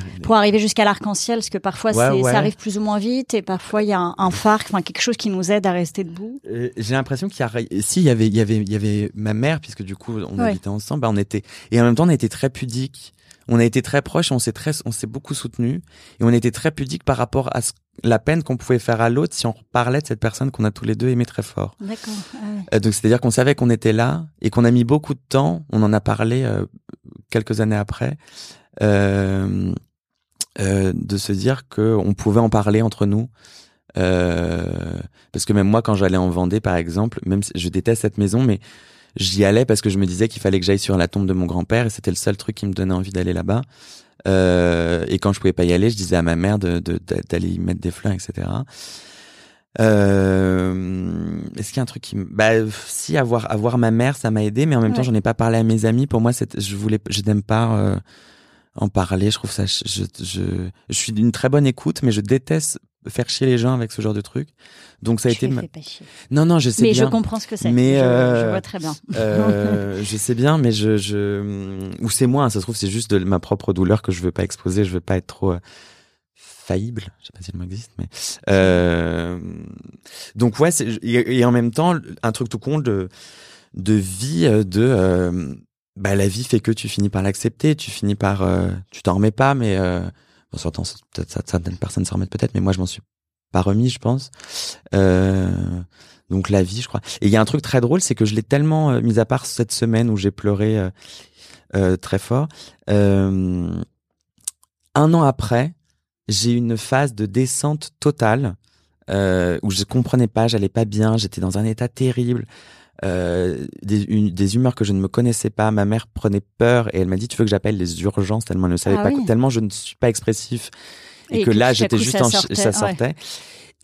pour arriver jusqu'à l'arc-en-ciel, parce que parfois Ouais, ça arrive plus ou moins vite, et parfois il y a un, un phare, enfin quelque chose qui nous aide à rester debout. Euh, j'ai l'impression qu'il y a si il y avait il y avait il y avait ma mère puisque du coup on Ouais. habitait ensemble bah on était et en même temps on a été très pudiques on a été très proches on s'est très on s'est beaucoup soutenus et on était très pudiques par rapport à ce- la peine qu'on pouvait faire à l'autre si on parlait de cette personne qu'on a tous les deux aimé très fort D'accord. Euh, donc c'est à dire qu'on savait qu'on était là et qu'on a mis beaucoup de temps on en a parlé euh, quelques années après euh, euh, de se dire que on pouvait en parler entre nous euh, parce que même moi, quand j'allais en Vendée, par exemple, même si je déteste cette maison, mais j'y allais parce que je me disais qu'il fallait que j'aille sur la tombe de mon grand-père et c'était le seul truc qui me donnait envie d'aller là-bas. Euh, et quand je pouvais pas y aller, je disais à ma mère de, de- d'aller y mettre des fleurs, etc. Euh, est-ce qu'il y a un truc qui me... bah si avoir avoir ma mère ça m'a aidé mais en même temps Ouais. j'en ai pas parlé à mes amis pour moi c'est je voulais je n'aime pas euh, en parler je trouve ça je, je je je suis d'une très bonne écoute mais je déteste faire chier les gens avec ce genre de truc donc ça a Je été les ma- fais pas chier. non non je sais Mais bien je comprends ce que c'est. Mais, je, je euh, vois très bien. euh, je sais bien, mais je, je, ou c'est moi, hein, ça se trouve, c'est juste de ma propre douleur que je veux pas exposer, je veux pas être trop euh, faillible, je sais pas si le mot existe, mais euh, donc ouais, et, et en même temps, un truc tout con de, de vie, euh, de, euh, bah la vie fait que tu finis par l'accepter, tu finis par, euh, tu t'en remets pas, mais bon, certains, peut-être certaines personnes s'en remettent peut-être, mais moi je m'en suis pas remis, je pense. Euh, donc la vie, je crois. Et il y a un truc très drôle, c'est que je l'ai tellement euh, mis à part cette semaine où j'ai pleuré euh, euh, très fort. Euh, un an après, j'ai eu une phase de descente totale où je comprenais pas, j'allais pas bien, j'étais dans un état terrible. Euh, des, une- des humeurs que je ne me connaissais pas. Ma mère prenait peur et elle m'a dit tu veux que j'appelle les urgences tellement elle ne savait Ah pas oui. tellement je ne suis pas expressif et, Et que là j'étais juste ça en sortait, ça ouais. sortait.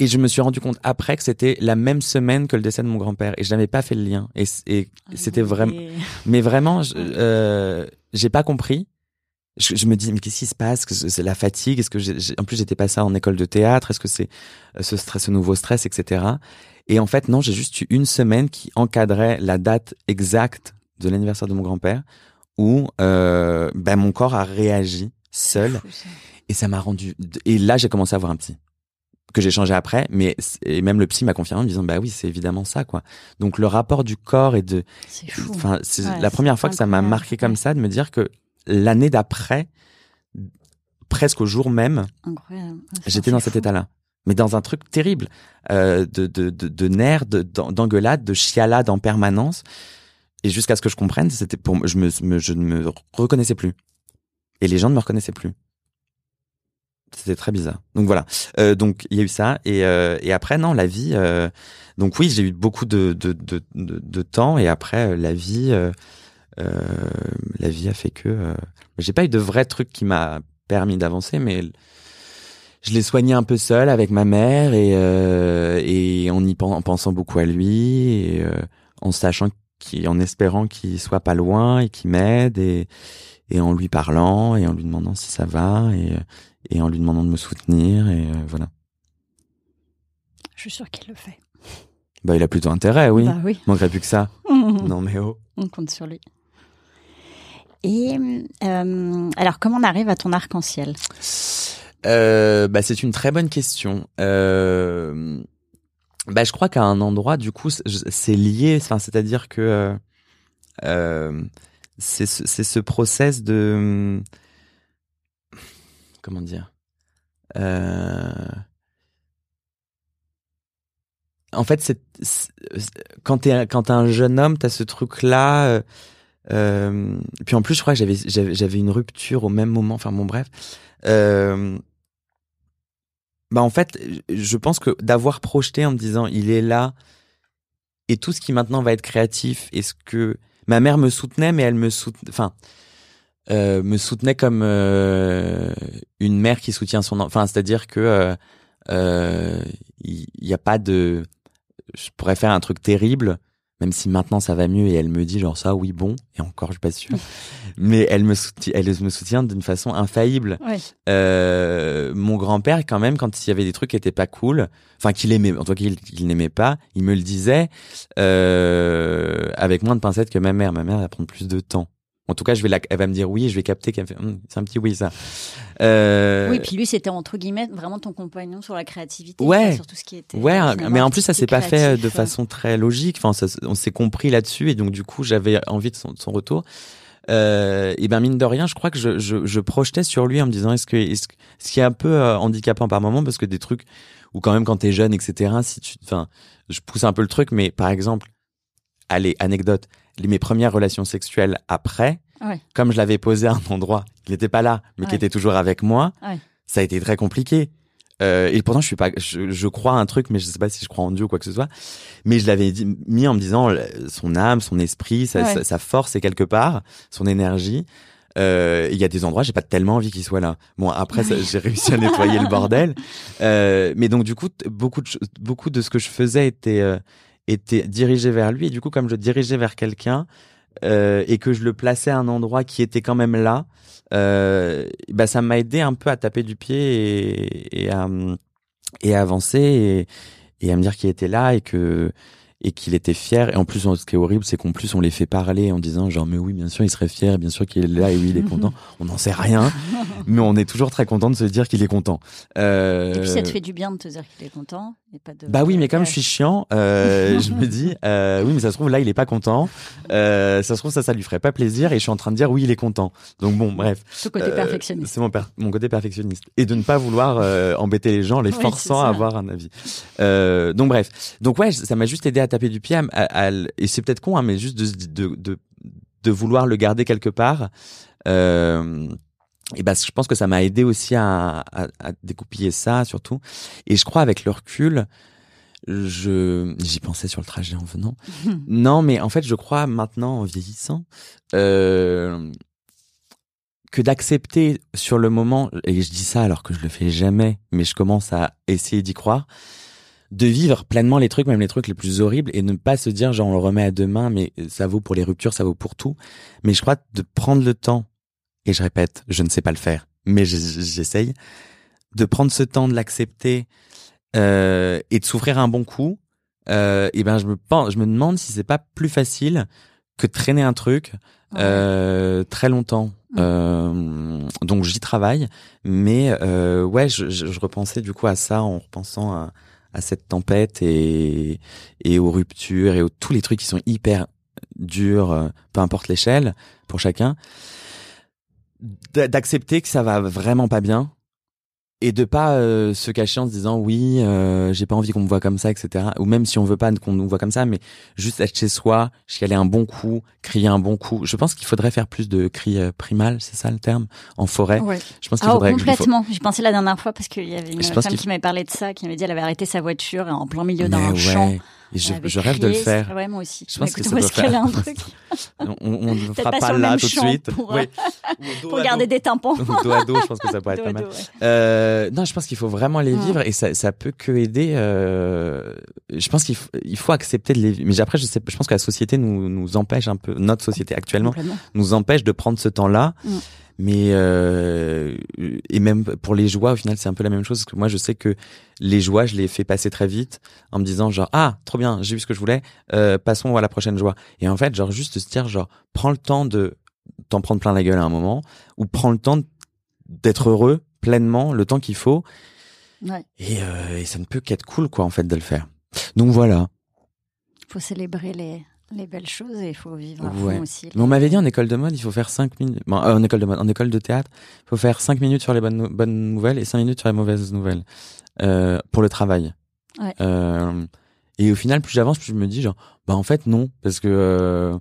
Et je me suis rendu compte après que c'était la même semaine que le décès de mon grand-père et je n'avais pas fait le lien. Et, et c'était vraiment Et- mais vraiment je- euh, j'ai pas compris. Je, je me dis mais qu'est-ce qui se passe? Que c'est la fatigue? Est-ce que j'ai- en plus j'étais pas ça en école de théâtre? Est-ce que c'est euh, ce stress ce nouveau stress etc et en fait non j'ai juste eu une semaine qui encadrait la date exacte de l'anniversaire de mon grand-père où euh, ben mon corps a réagi seul. Et ça m'a rendu et là j'ai commencé à avoir un psy que j'ai changé après mais et même le psy m'a confirmé en me disant bah oui c'est évidemment ça quoi. Donc le rapport du corps et de enfin c'est la première fois que ça m'a marqué comme ça de me dire que l'année d'après presque au jour même j'étais dans cet état là mais dans un truc terrible euh, de, de, de, de nerfs d'engueulade de chialade en permanence et jusqu'à ce que je comprenne, c'était pour je me, ne me reconnaissais plus. Et les gens ne me reconnaissaient plus. C'était très bizarre. Donc voilà. Euh, donc il y a eu ça et, euh, et après non la vie. Euh, donc oui j'ai eu beaucoup de de, de, de, temps et après la vie la vie a fait que j'ai pas eu de vrai truc qui m'a permis d'avancer mais je l'ai soigné un peu seul avec ma mère et et en y en pensant beaucoup à lui et en sachant qui, en espérant qu'il soit pas loin et qu'il m'aide et, et en lui parlant et en lui demandant si ça va et, et en lui demandant de me soutenir et euh, voilà. Je suis sûre qu'il le fait. Bah, il a plutôt intérêt, oui. Bah, oui. Manquerait plus que ça. non, mais oh. On compte sur lui. Et euh, alors, comment on arrive à ton arc-en-ciel? Euh, bah, C'est une très bonne question. Euh, bah, je crois qu'à un endroit, du coup, c'est lié. Enfin, c'est-à-dire que euh, euh c'est ce, ce process de comment dire. Euh, en fait, c'est quand t'es quand t'es un jeune homme, t'as ce truc-là. Euh, euh, puis en plus, je crois que j'avais j'avais une rupture au même moment. Enfin bon, bref. Euh, bah en fait, je pense que d'avoir projeté en me disant il est là et tout ce qui maintenant va être créatif est ce que ma mère me soutenait, mais elle me soutenait, enfin, euh, me soutenait comme euh, une mère qui soutient son enfant. C'est-à-dire que il euh, n'y euh, a pas de, je pourrais faire un truc terrible même si maintenant ça va mieux et elle me dit genre ça oui bon et encore je suis pas sûr mais elle me soutient elle me soutient d'une façon infaillible. Euh, mon grand-père quand même quand il y avait des trucs qui étaient pas cool enfin qu'il aimait en tout cas qu'il n'aimait pas il me le disait euh, avec moins de pincettes que ma mère. Ma mère va prendre plus de temps en tout cas, je vais la, elle va me dire oui, je vais capter qu'elle fait, hum, c'est un petit oui ça. Euh... Oui, puis lui, c'était entre guillemets vraiment ton compagnon sur la créativité, ouais, sur tout ce qui était. Ouais, mais en plus ça s'est pas fait de façon très logique. Enfin, ça, on s'est compris là-dessus et donc du coup, j'avais envie de son, de son retour. Euh, et ben mine de rien, je crois que je, je, je projetais sur lui en me disant est-ce que, est-ce, ce qui est un peu euh, handicapant par moment? Parce que des trucs où quand même quand t'es jeune, etc. Si tu, enfin, je pousse un peu le truc, mais par exemple, allez, anecdote, mes premières relations sexuelles après, comme je l'avais posé à un endroit qui n'était pas là, mais qui était toujours avec moi, ça a été très compliqué. Euh, et pourtant, je suis pas, je, crois un truc, mais je sais pas si je crois en Dieu ou quoi que ce soit. Mais je l'avais mis en me disant son âme, son esprit, sa, force est quelque part, son énergie. Euh, il y a des endroits, j'ai pas tellement envie qu'il soit là. Bon, après, j'ai réussi à nettoyer le bordel. Euh, mais donc, du coup, beaucoup de beaucoup de ce que je faisais était euh, était dirigé vers lui. Et du coup, comme je dirigeais vers quelqu'un euh, et que je le plaçais à un endroit qui était quand même là, euh, bah ça m'a aidé un peu à taper du pied et, et à et à avancer et, et à me dire qu'il était là et que et qu'il était fier. Et en plus, ce qui est horrible, c'est qu'en plus, on les fait parler en disant genre, mais oui, bien sûr, il serait fier, bien sûr qu'il est là et oui, il est content. On n'en sait rien, mais on est toujours très content de se dire qu'il est content. Euh... Et puis, ça te fait du bien de te dire qu'il est content. Et pas de... Bah oui, mais comme je suis chiant, euh, je me dis, euh, oui, mais ça se trouve, là, il est pas content. Euh, ça se trouve, ça, ça lui ferait pas plaisir et je suis en train de dire, oui, il est content. Donc bon, bref. Ce côté perfectionniste. C'est mon, mon côté perfectionniste. Et de ne pas vouloir embêter les gens, les forçant à avoir un avis. donc bref. Donc ouais, ça m'a juste aidé à taper du pied, et c'est peut-être con, hein, mais juste de, de, de, de, vouloir le garder quelque part. Euh, et ben, je pense que ça m'a aidé aussi à, à, à, découpiller ça, surtout. Et je crois avec le recul, je j'y pensais sur le trajet en venant. non, mais en fait, je crois maintenant, en vieillissant, euh, que d'accepter sur le moment, et je dis ça alors que je le fais jamais, mais je commence à essayer d'y croire, de vivre pleinement les trucs, même les trucs les plus horribles, et ne pas se dire genre on le remet à demain, mais ça vaut pour les ruptures, ça vaut pour tout. Mais je crois de prendre le temps, et je répète, je ne sais pas le faire, mais j'essaye, de prendre ce temps de l'accepter euh, et de souffrir un bon coup. Euh, et ben je me pense, je me demande si c'est pas plus facile que de traîner un truc euh, très longtemps. Euh, donc j'y travaille, mais ouais, je, je, je, repensais du coup à ça en repensant à, à cette tempête et, et aux ruptures et aux tous les trucs qui sont hyper durs, peu importe l'échelle pour chacun, d'accepter que ça va vraiment pas bien et de pas euh, se cacher en se disant oui euh, j'ai pas envie qu'on me voit comme ça etc ou même si on veut pas qu'on nous voit comme ça mais juste être chez soi chialer un bon coup crier un bon coup. Je pense qu'il faudrait faire plus de cris euh, primal c'est ça le terme en forêt. Ouais. je pense qu'il ah, faudrait complètement. j'ai pensé la dernière fois parce qu'il y avait une femme qui m'avait parlé de ça qui m'avait dit elle avait arrêté sa voiture en plein milieu d'un champ et je, je rêve de le faire. Ouais, moi aussi. Je pense que ça doit faire. Un truc. on ne le fera pas, là tout de suite. Pour, oui. pour garder des tympans. dos à dos, je pense que ça pourrait être pas mal. Euh, non, je pense qu'il faut vraiment les vivre et ça, ça peut que aider. Euh, je pense qu'il faut, il faut accepter de les vivre. Mais après, je sais, je pense que la société nous, nous empêche un peu, notre société actuellement, nous empêche de prendre ce temps-là. Mm mais euh, et même pour les joies au final c'est un peu la même chose parce que moi je sais que les joies je les fais passer très vite en me disant genre ah trop bien j'ai vu ce que je voulais euh, passons à la prochaine joie. Et en fait genre juste se dire genre prends le temps de t'en prendre plein la gueule à un moment ou prends le temps d'être heureux pleinement le temps qu'il faut. Ouais. et, euh, et ça ne peut qu'être cool quoi en fait de le faire. Donc voilà. Faut célébrer les les belles choses et il faut vivre à fond aussi. Mais on m'avait dit en école de mode, il faut faire 5 minutes. Bon, euh, en école de mode, en école de théâtre, il faut faire 5 minutes sur les bonnes, bonnes nouvelles et 5 minutes sur les mauvaises nouvelles euh, pour le travail. Ouais. Euh, et au final, plus j'avance, plus je me dis genre, bah en fait non, parce que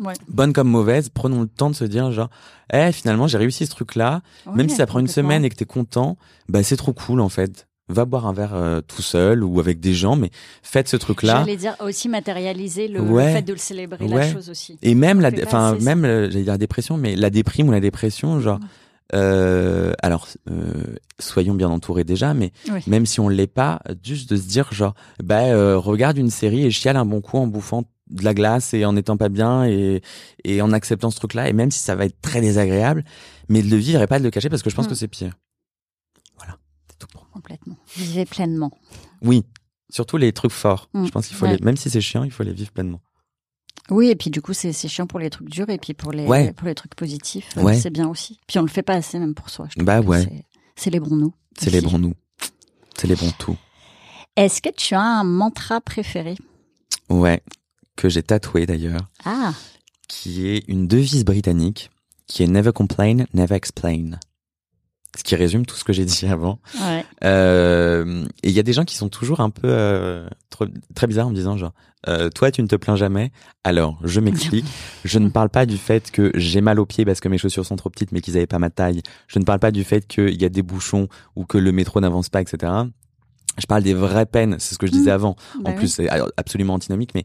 ouais. bonne comme mauvaise, prenons le temps de se dire genre, eh finalement j'ai réussi ce truc-là, même si ça prend une semaine et que t'es content, bah c'est trop cool en fait va boire un verre euh, tout seul ou avec des gens, mais faites ce truc-là. J'allais dire aussi matérialiser le, fait de le célébrer, la chose aussi. Et même la, enfin même, euh, j'allais dire la dépression, mais la déprime ou la dépression, genre. Euh, alors, euh, soyons bien entourés déjà, mais même si on l'est pas, juste de se dire genre, bah euh, regarde une série et chiale un bon coup en bouffant de la glace et en étant pas bien et, et en acceptant ce truc-là, et même si ça va être très désagréable, mais de le vivre et pas de le cacher parce que je pense que c'est pire. Complètement. Vivez pleinement. Oui, surtout les trucs forts. Mm. Je pense qu'il faut les, même si c'est chiant, il faut les vivre pleinement. Oui, et puis du coup, c'est chiant pour les trucs durs et puis pour les, pour les trucs positifs, euh, c'est bien aussi. Puis on le fait pas assez même pour soi. Je bah ouais. Célébrons-nous. Célébrons-nous. Célébrons tout. Est-ce que tu as un mantra préféré? Ouais, que j'ai tatoué d'ailleurs. Ah. Qui est une devise britannique qui est Never complain, never explain ce qui résume tout ce que j'ai dit avant. Ouais. Euh, et il y a des gens qui sont toujours un peu euh, trop, très bizarres en me disant genre euh, toi tu ne te plains jamais. Alors je m'explique. je ne parle pas du fait que j'ai mal aux pieds parce que mes chaussures sont trop petites mais qu'ils avaient pas ma taille. Je ne parle pas du fait qu'il y a des bouchons ou que le métro n'avance pas, etc. Je parle des vraies peines. C'est ce que je disais mmh. avant. Bah en plus c'est absolument antinomique, mais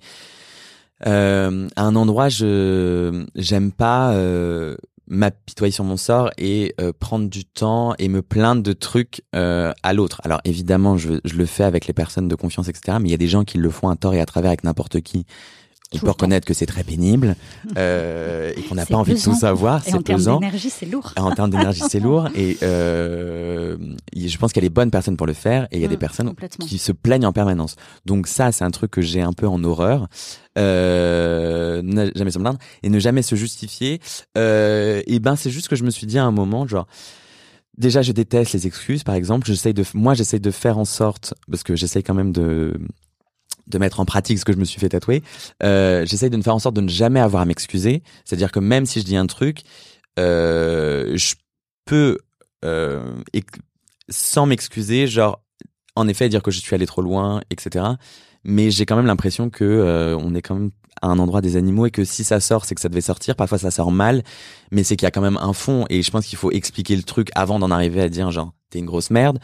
euh, à un endroit je j'aime pas euh, m'apitoyer sur mon sort et euh, prendre du temps et me plaindre de trucs euh, à l'autre. Alors évidemment, je, je, le fais avec les personnes de confiance, etc. Mais il y a des gens qui le font à tort et à travers avec n'importe qui. On peut reconnaître que c'est très pénible euh, et qu'on n'a pas envie de tout savoir. C'est pesant. En termes d'énergie, c'est lourd. En termes d'énergie, c'est lourd. Et euh, je pense qu'il y a les bonnes personnes pour le faire et il y a des mmh, personnes qui se plaignent en permanence. Donc ça, c'est un truc que j'ai un peu en horreur. Euh, ne jamais se plaindre et ne jamais se justifier. Et ben, c'est juste que je me suis dit à un moment, genre. Déjà, je déteste les excuses, par exemple. J'essaye de, moi, j'essaye de faire en sorte, parce que j'essaye quand même de, de mettre en pratique ce que je me suis fait tatouer, euh, j'essaye de ne faire en sorte de ne jamais avoir à m'excuser. C'est-à-dire que même si je dis un truc, euh, je peux, euh, sans m'excuser, genre, en effet, dire que je suis allé trop loin, etc. Mais j'ai quand même l'impression que on est quand même à un endroit des animaux et que si ça sort, c'est que ça devait sortir. Parfois, ça sort mal, mais c'est qu'il y a quand même un fond. Et je pense qu'il faut expliquer le truc avant d'en arriver à dire genre t'es une grosse merde,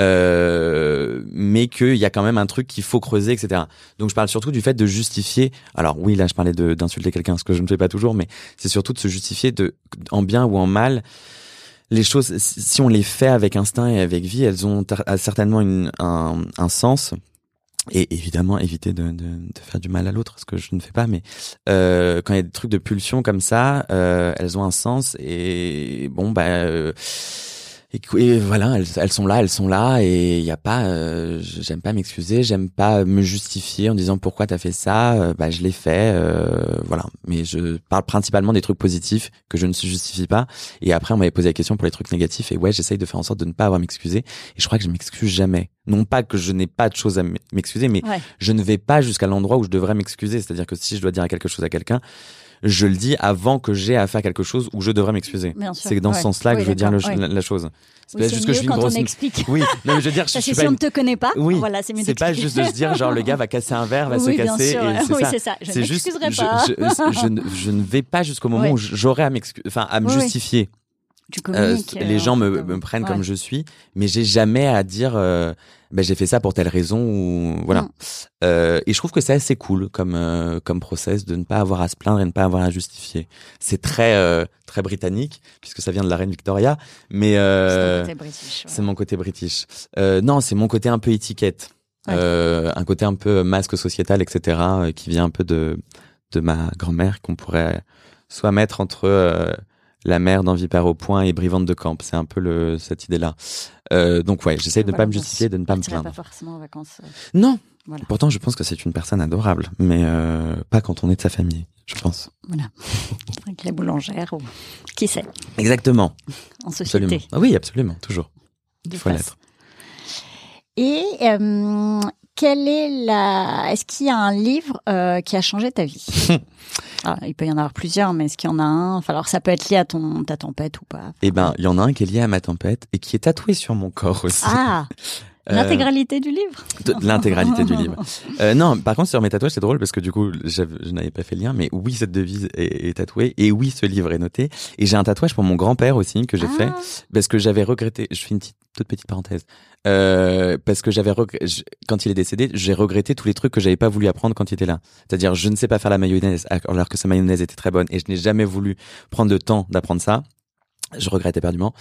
euh, mais qu'il y a quand même un truc qu'il faut creuser, etc. Donc je parle surtout du fait de justifier. Alors oui, là je parlais d'insulter quelqu'un, ce que je ne fais pas toujours, mais c'est surtout de se justifier de en bien ou en mal. Les choses, si on les fait avec instinct et avec vie, elles ont certainement une, un, un sens et évidemment éviter de, de, faire du mal à l'autre, ce que je ne fais pas. Mais euh, quand il y a des trucs de pulsion comme ça, euh, elles ont un sens. Et bon, bah, euh, et, voilà, elles, sont là, elles sont là, et il y a pas, euh, j'aime pas m'excuser, j'aime pas me justifier en disant pourquoi t'as fait ça, euh, bah je l'ai fait, euh, voilà. Mais je parle principalement des trucs positifs que je ne se justifie pas. Et après, on m'avait posé la question pour les trucs négatifs, et ouais, j'essaye de faire en sorte de ne pas avoir à m'excuser. Et je crois que je m'excuse jamais. Non pas que je n'ai pas de choses à m'excuser, mais je ne vais pas jusqu'à l'endroit où je devrais m'excuser. C'est-à-dire que si je dois dire quelque chose à quelqu'un, je le dis avant que j'ai à faire quelque chose où je devrais m'excuser. C'est dans ce sens-là que je veux dire la, chose. C'est oui, juste que je suis une grosse. Oui, non, mais je veux dire, je suis si on ne te connaît pas, oui, voilà, c'est mieux C'est pas juste de se dire genre le gars va casser un verre, va se casser. oui, c'est ça. Je ne juste, pas. Je, je, je, ne vais pas jusqu'au moment où j'aurai à me justifier. Tu euh, les gens me, me prennent comme je suis, mais j'ai jamais à dire euh, ben j'ai fait ça pour telle raison ou voilà. Euh, et je trouve que c'est assez cool comme euh, comme process de ne pas avoir à se plaindre et ne pas avoir à justifier. C'est très euh, très britannique puisque ça vient de la reine Victoria, mais c'est mon côté british. non, c'est mon côté un peu étiquette, un côté un peu masque sociétal, etc. qui vient un peu de de ma grand-mère qu'on pourrait soit mettre entre la mère dans Vipère au point et Brivante de Camp. C'est un peu le, cette idée-là. Euh, donc ouais, j'essaie de ne pas me justifier, de ne pas me plaindre. pas forcément en vacances. Euh. Non. Pourtant, je pense que c'est une personne adorable, mais euh, pas quand on est de sa famille, je pense. Voilà. Avec les boulangères ou qui sait. Exactement. En société. Ah oui, absolument, toujours. Il faut l'être. Et euh, quelle est la Est-ce qu'il y a un livre euh, qui a changé ta vie? Ah, Il peut y en avoir plusieurs, mais est-ce qu'il y en a un? Enfin, Alors ça peut être lié à ton ta tempête ou pas. Eh ben, il y en a un qui est lié à ma tempête et qui est tatoué sur mon corps aussi. Ah L'intégralité du livre L'intégralité du livre. Euh, non, par contre, sur mes tatouages, c'est drôle parce que du coup, je n'avais pas fait le lien, mais oui, cette devise est, tatouée et oui, ce livre est noté. Et j'ai un tatouage pour mon grand-père aussi que j'ai fait ah. parce que j'avais regretté. Je fais une petite, toute petite parenthèse. Euh, parce que j'avais quand il est décédé, j'ai regretté tous les trucs que j'avais pas voulu apprendre quand il était là. C'est-à-dire, je ne sais pas faire la mayonnaise alors que sa mayonnaise était très bonne et je n'ai jamais voulu prendre le temps d'apprendre ça je regrette éperdument,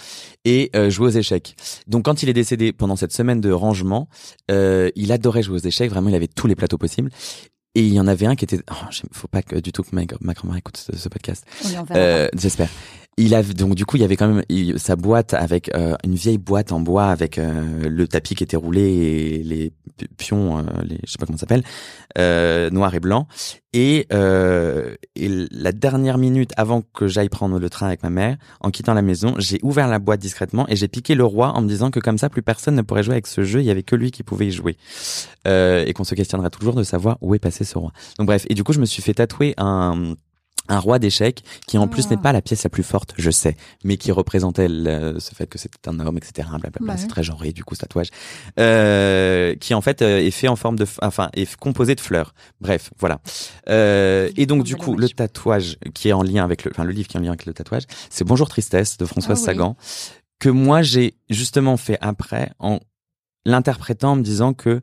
et euh, jouer aux échecs. Donc quand il est décédé pendant cette semaine de rangement, euh, il adorait jouer aux échecs, vraiment il avait tous les plateaux possibles. Et il y en avait un qui était, oh, faut pas que du tout que ma, ma grand-mère écoute ce, podcast. Euh, J'espère. Il avait donc du coup il y avait quand même sa boîte avec euh, une vieille boîte en bois avec euh, le tapis qui était roulé et les pions, euh, les, je sais pas comment ça s'appelle, noir et blanc. Et, la dernière minute avant que j'aille prendre le train avec ma mère, en quittant la maison, j'ai ouvert la boîte discrètement et j'ai piqué le roi en me disant que comme ça plus personne ne pourrait jouer avec ce jeu, il y avait que lui qui pouvait y jouer et qu'on se questionnera toujours de savoir où est passé ce roi. Donc bref, et du coup je me suis fait tatouer un un roi d'échecs qui en plus n'est ah. pas la pièce la plus forte, je sais, mais qui représentait ce fait que c'était un homme, etc. Bah c'est très genré du coup ce tatouage, euh, qui en fait euh, est fait en forme de, enfin est composé de fleurs. Bref, voilà. Euh, et donc du coup le tatouage qui est en lien avec le, enfin le livre qui est en lien avec le tatouage, c'est Bonjour tristesse de Françoise ah Sagan que moi j'ai justement fait après en l'interprétant en me disant que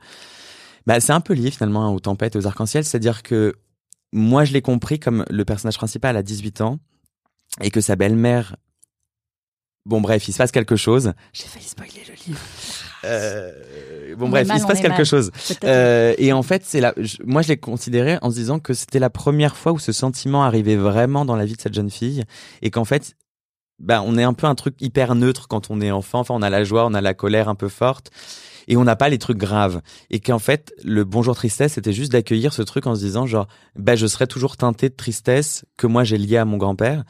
bah, c'est un peu lié finalement hein, aux tempêtes, aux arcs-en-ciel, c'est-à-dire que moi, je l'ai compris comme le personnage principal a 18 ans et que sa belle-mère. Bon, bref, il se passe quelque chose. J'ai failli spoiler le livre. Euh, bon bref, il se passe quelque chose. Euh, et en fait, c'est là. Moi, je l'ai considéré en se disant que c'était la première fois où ce sentiment arrivait vraiment dans la vie de cette jeune fille, et qu'en fait, bah, on est un peu un truc hyper neutre quand on est enfant. Enfin, on a la joie, on a la colère un peu forte, et on n'a pas les trucs graves. Et qu'en fait, le bonjour tristesse, c'était juste d'accueillir ce truc en se disant genre, bah, je serais toujours teinté de tristesse que moi j'ai lié à mon grand-père.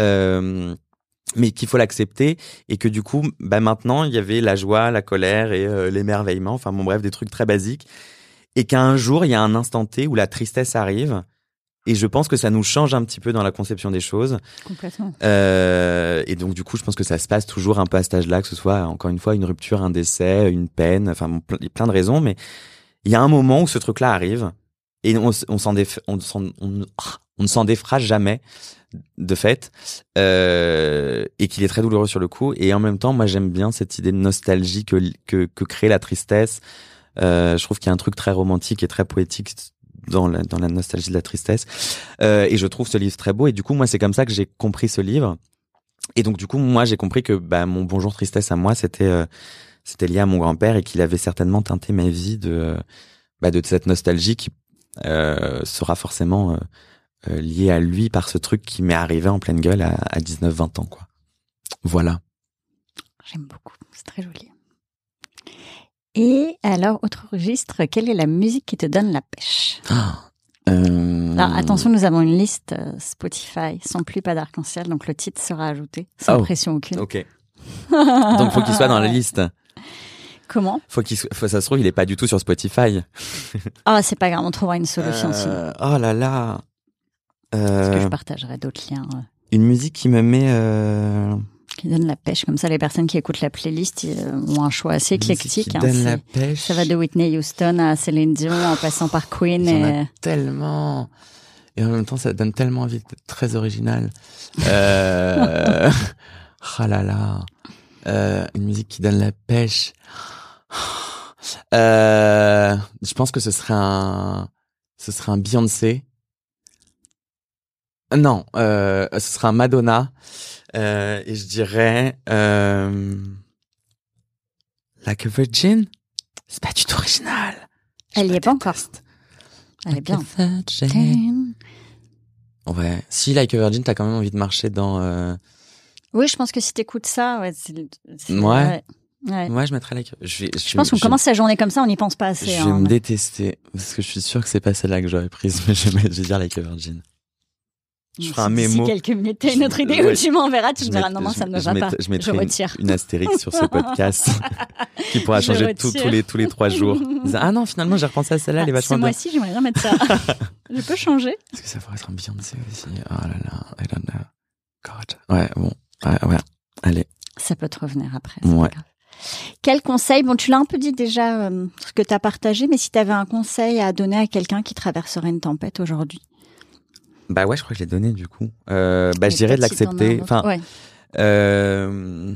Euh, mais qu'il faut l'accepter et que du coup, bah maintenant, il y avait la joie, la colère et euh, l'émerveillement, enfin bon bref, des trucs très basiques. Et qu'un jour, il y a un instant T où la tristesse arrive et je pense que ça nous change un petit peu dans la conception des choses. Complètement. Euh, et donc, du coup, je pense que ça se passe toujours un peu à cet âge-là, que ce soit, encore une fois, une rupture, un décès, une peine, enfin, plein de raisons. Mais il y a un moment où ce truc-là arrive et on, on, s'en on, on, on, ne s'en défra jamais, de fait, euh, et qu'il est très douloureux sur le coup. Et en même temps, moi, j'aime bien cette idée de nostalgie que, que, que crée la tristesse. Euh, je trouve qu'il y a un truc très romantique et très poétique dans la, nostalgie de la tristesse. Euh, et je trouve ce livre très beau. Et du coup, moi, c'est comme ça que j'ai compris ce livre. Et donc, du coup, moi, j'ai compris que bah, mon bonjour tristesse à moi, c'était euh, c'était lié à mon grand-père et qu'il avait certainement teinté ma vie de bah, de cette nostalgie qui euh, sera forcément euh, liée à lui par ce truc qui m'est arrivé en pleine gueule à, à 19-20 ans, quoi. Voilà. J'aime beaucoup, c'est très joli. Et alors, autre registre, quelle est la musique qui te donne la pêche? Ah, euh, Alors, attention, nous avons une liste euh, Spotify sans plus pas d'arc-en-ciel, donc le titre sera ajouté sans Oh, pression aucune. Ok. Donc faut qu'il soit dans la liste. Comment? Faut qu'il, soit- faut, ça se trouve, il est pas du tout sur Spotify. Ah, c'est pas grave, on trouvera une solution sinon. Euh, oh là là. Parce que Euh, je partagerai d'autres liens euh, une musique qui me met. Euh, qui donnent la pêche. Comme ça, les personnes qui écoutent la playlist euh, ont un choix assez éclectique. Qui hein, donne c'est- la pêche. Ça va de Whitney Houston à Céline Dion en passant par Queen. Y en Et... a tellement. Et en même temps, ça donne tellement envie d'être très original. Euh... ah là là. Euh, une musique qui donne la pêche. Euh... Je pense que ce serait un, ce serait un Beyoncé. Non, euh, ce serait un Madonna. Euh, et je dirais euh... Like a Virgin. C'est pas du tout original. Elle y est pas encore. Elle est bien. Like a Virgin. Ouais. Si Like a Virgin, t'as quand même envie de marcher dans. Euh... Oui, je pense que si t'écoutes ça, ouais, c'est, c'est- Ouais. ouais. Ouais, je mettrais Like. Je, vais, Je pense qu'on commence sa journée comme ça, on n'y pense pas assez. Je vais hein. me détester parce que je suis sûr que c'est pas celle-là que j'aurais prise, mais je vais, je vais dire Like a Virgin. Je ferai un mémo. quelques minutes, t'as une autre Je- idée ouais. où tu m'enverras, tu Je me diras non, non, je- ça ne me je va pas. Je Je mettrai une, retire. une astérix sur ce podcast qui pourra Je changer tout- tous les tous les trois jours. Ah non, finalement, j'ai repensé à celle-là, elle est Ah, vachement ce bien. mois-ci, j'aimerais bien mettre ça. je peux changer? Est-ce que ça pourrait être un Beyoncé aussi Oh là là, I don't know. God. Ouais, bon. Ouais, ouais. Allez. Ça peut te revenir après. Ouais. grave. Quel conseil? Bon, tu l'as un peu dit déjà, euh, ce que tu as partagé, mais si tu avais un conseil à donner à quelqu'un qui traverserait une tempête aujourd'hui? Bah ouais, je crois que je l'ai donné du coup. Euh, bah je dirais de l'accepter. Enfin, Ouais. euh,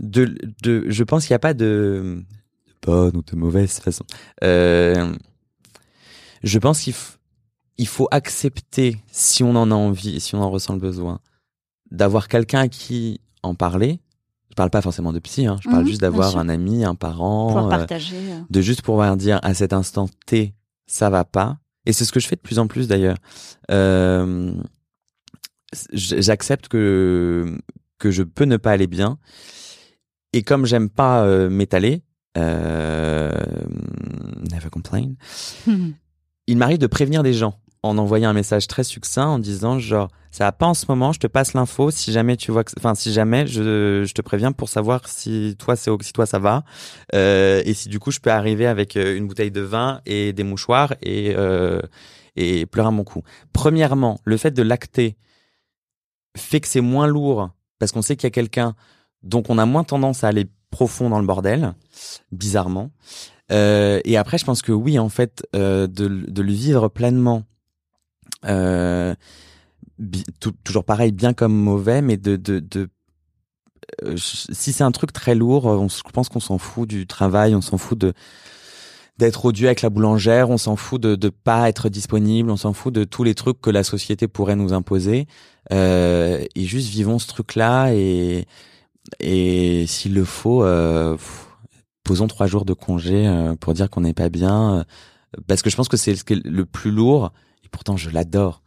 de, de, je pense qu'il n'y a pas de, de bonne ou de mauvaise façon. Euh, je pense qu'il f- il faut accepter, si on en a envie, si on en ressent le besoin, d'avoir quelqu'un à qui en parler. Je parle pas forcément de psy, hein, je parle Mhm, juste d'avoir un ami, un parent, euh. de juste pouvoir dire à cet instant T, ça va pas. Et c'est ce que je fais de plus en plus d'ailleurs. Euh, J'accepte que que je peux ne pas aller bien. Et comme j'aime pas euh, m'étaler, euh, never complain, il m'arrive de prévenir des gens en envoyant un message très succinct en disant genre ça va pas en ce moment, je te passe l'info si jamais tu vois que enfin si jamais je, je te préviens pour savoir si toi c'est si toi ça va euh, et si du coup je peux arriver avec euh, une bouteille de vin et des mouchoirs et euh, et pleurer à mon cou. Premièrement, le fait de l'acter fait que c'est moins lourd parce qu'on sait qu'il y a quelqu'un donc on a moins tendance à aller profond dans le bordel bizarrement. Et après, je pense que oui, en fait, de, de le vivre pleinement, euh, toujours pareil, bien comme mauvais, mais de, de, de euh, si c'est un truc très lourd, on, s- je pense qu'on s'en fout du travail, on s'en fout de d'être odieux avec la boulangère, on s'en fout de de pas être disponible, on s'en fout de tous les trucs que la société pourrait nous imposer, euh, et juste vivons ce truc-là et et s'il le faut, euh, posons trois jours de congé euh, pour dire qu'on n'est pas bien, euh, parce que je pense que c'est le plus lourd, pourtant je l'adore.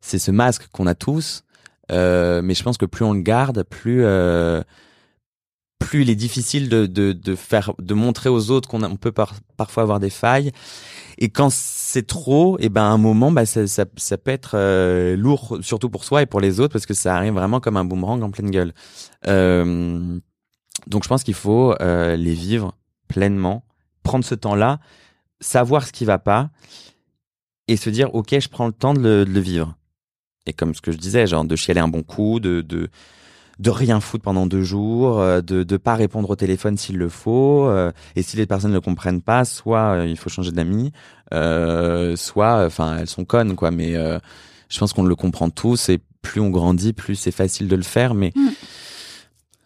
C'est ce masque qu'on a tous, euh, mais je pense que plus on le garde, plus euh, plus il est difficile de, de, faire, de montrer aux autres qu'on on peut par- parfois avoir des failles. Et quand c'est trop, et ben à un moment, bah ça, ça, peut être euh, lourd, surtout pour soi et pour les autres, parce que ça arrive vraiment comme un boomerang en pleine gueule. Donc je pense qu'il faut les vivre pleinement, prendre ce temps-là, savoir ce qui va pas, et se dire ok, je prends le temps de le, de le vivre. Et comme ce que je disais, genre de chialer un bon coup, de de de rien foutre pendant deux jours, euh, de de pas répondre au téléphone s'il le faut, euh, et si les personnes ne le comprennent pas, soit euh, il faut changer d'amis, euh, soit enfin elles sont connes quoi. Mais euh, je pense qu'on le comprend tous, et plus on grandit, plus c'est facile de le faire. Mais Mm.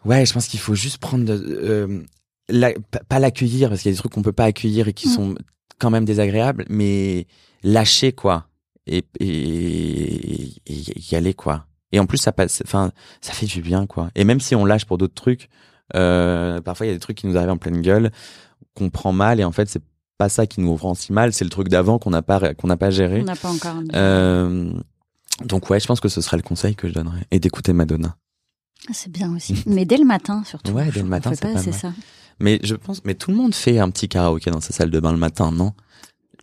ouais, je pense qu'il faut juste prendre euh, la- pa- pas l'accueillir parce qu'il y a des trucs qu'on peut pas accueillir et qui Mm. sont quand même désagréables, mais lâcher quoi et et, et y aller quoi. Et en plus ça passe, enfin ça fait du bien quoi. Et même si on lâche pour d'autres trucs, euh, parfois il y a des trucs qui nous arrivent en pleine gueule, qu'on prend mal et en fait c'est pas ça qui nous rend si mal, c'est le truc d'avant qu'on n'a pas qu'on n'a pas géré. On n'a pas encore. Euh, donc ouais, je pense que ce serait le conseil que je donnerais et d'écouter Madonna. Ah, c'est bien aussi. Mais dès le matin, surtout. Ouais, dès le matin, c'est pas pas assez ça. Mais je pense, mais tout le monde fait un petit karaoké dans sa salle de bain le matin, non?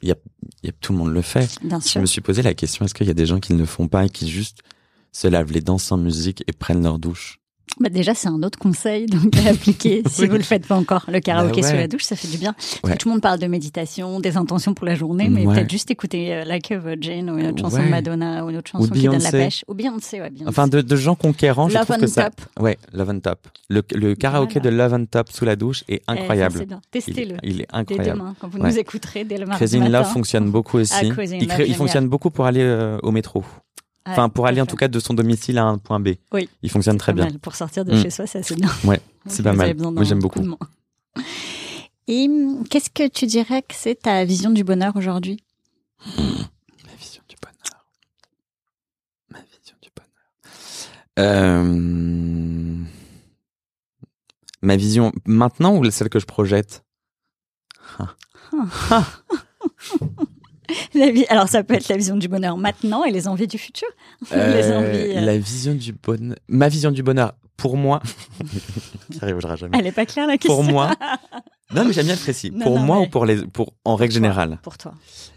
Il y a, il y a, Tout le monde le fait. Bien Je me suis posé la question, est-ce qu'il y a des gens qui ne le font pas et qui juste se lavent les dents sans musique et prennent leur douche? Bah déjà, c'est un autre conseil donc à appliquer si Oui. vous le faites pas encore. Le karaoké Bah ouais. sous la douche, ça fait du bien. Parce Ouais. que tout le monde parle de méditation, des intentions pour la journée, mais Ouais. peut-être juste écouter euh, Like a Virgin ou une autre chanson de Madonna ou une autre chanson Ou qui donne la pêche. Ou Beyoncé, ouais, Beyoncé. Enfin, de, de gens conquérants, je Love trouve on que ça... top. Ouais, Love on Top. Le, le karaoké Voilà. de Love on Top sous la douche est Eh, incroyable. il, Testez-le. est- il est Dès incroyable. demain, quand vous nous écouterez, dès le mardi Crazy in matin. Love fonctionne beaucoup aussi. Ah, in il, crée- fonctionne beaucoup pour aller euh, au métro. Ouais, Enfin, pour aller en tout cas de son domicile à un point B. Oui. Il fonctionne très bien. mal. Pour sortir de Mm. chez soi, c'est assez bien. Ouais, c'est pas mal. Moi, j'aime coup beaucoup. Et hum, qu'est-ce que tu dirais que c'est ta vision du bonheur aujourd'hui? Ma vision du bonheur. Ma vision du bonheur. Euh... Ma vision maintenant ou celle que je projette? La vie- Alors, ça peut être la vision du bonheur maintenant et les envies du futur. les Euh, envies. euh, La vision du bonheur. Ma vision du bonheur, pour moi, qui arrivera jamais. Elle est pas claire la question. Pour moi, non mais j'aime bien le précis. Non, pour non, moi mais- ou pour les, pour en règle Pour toi, générale, Pour toi.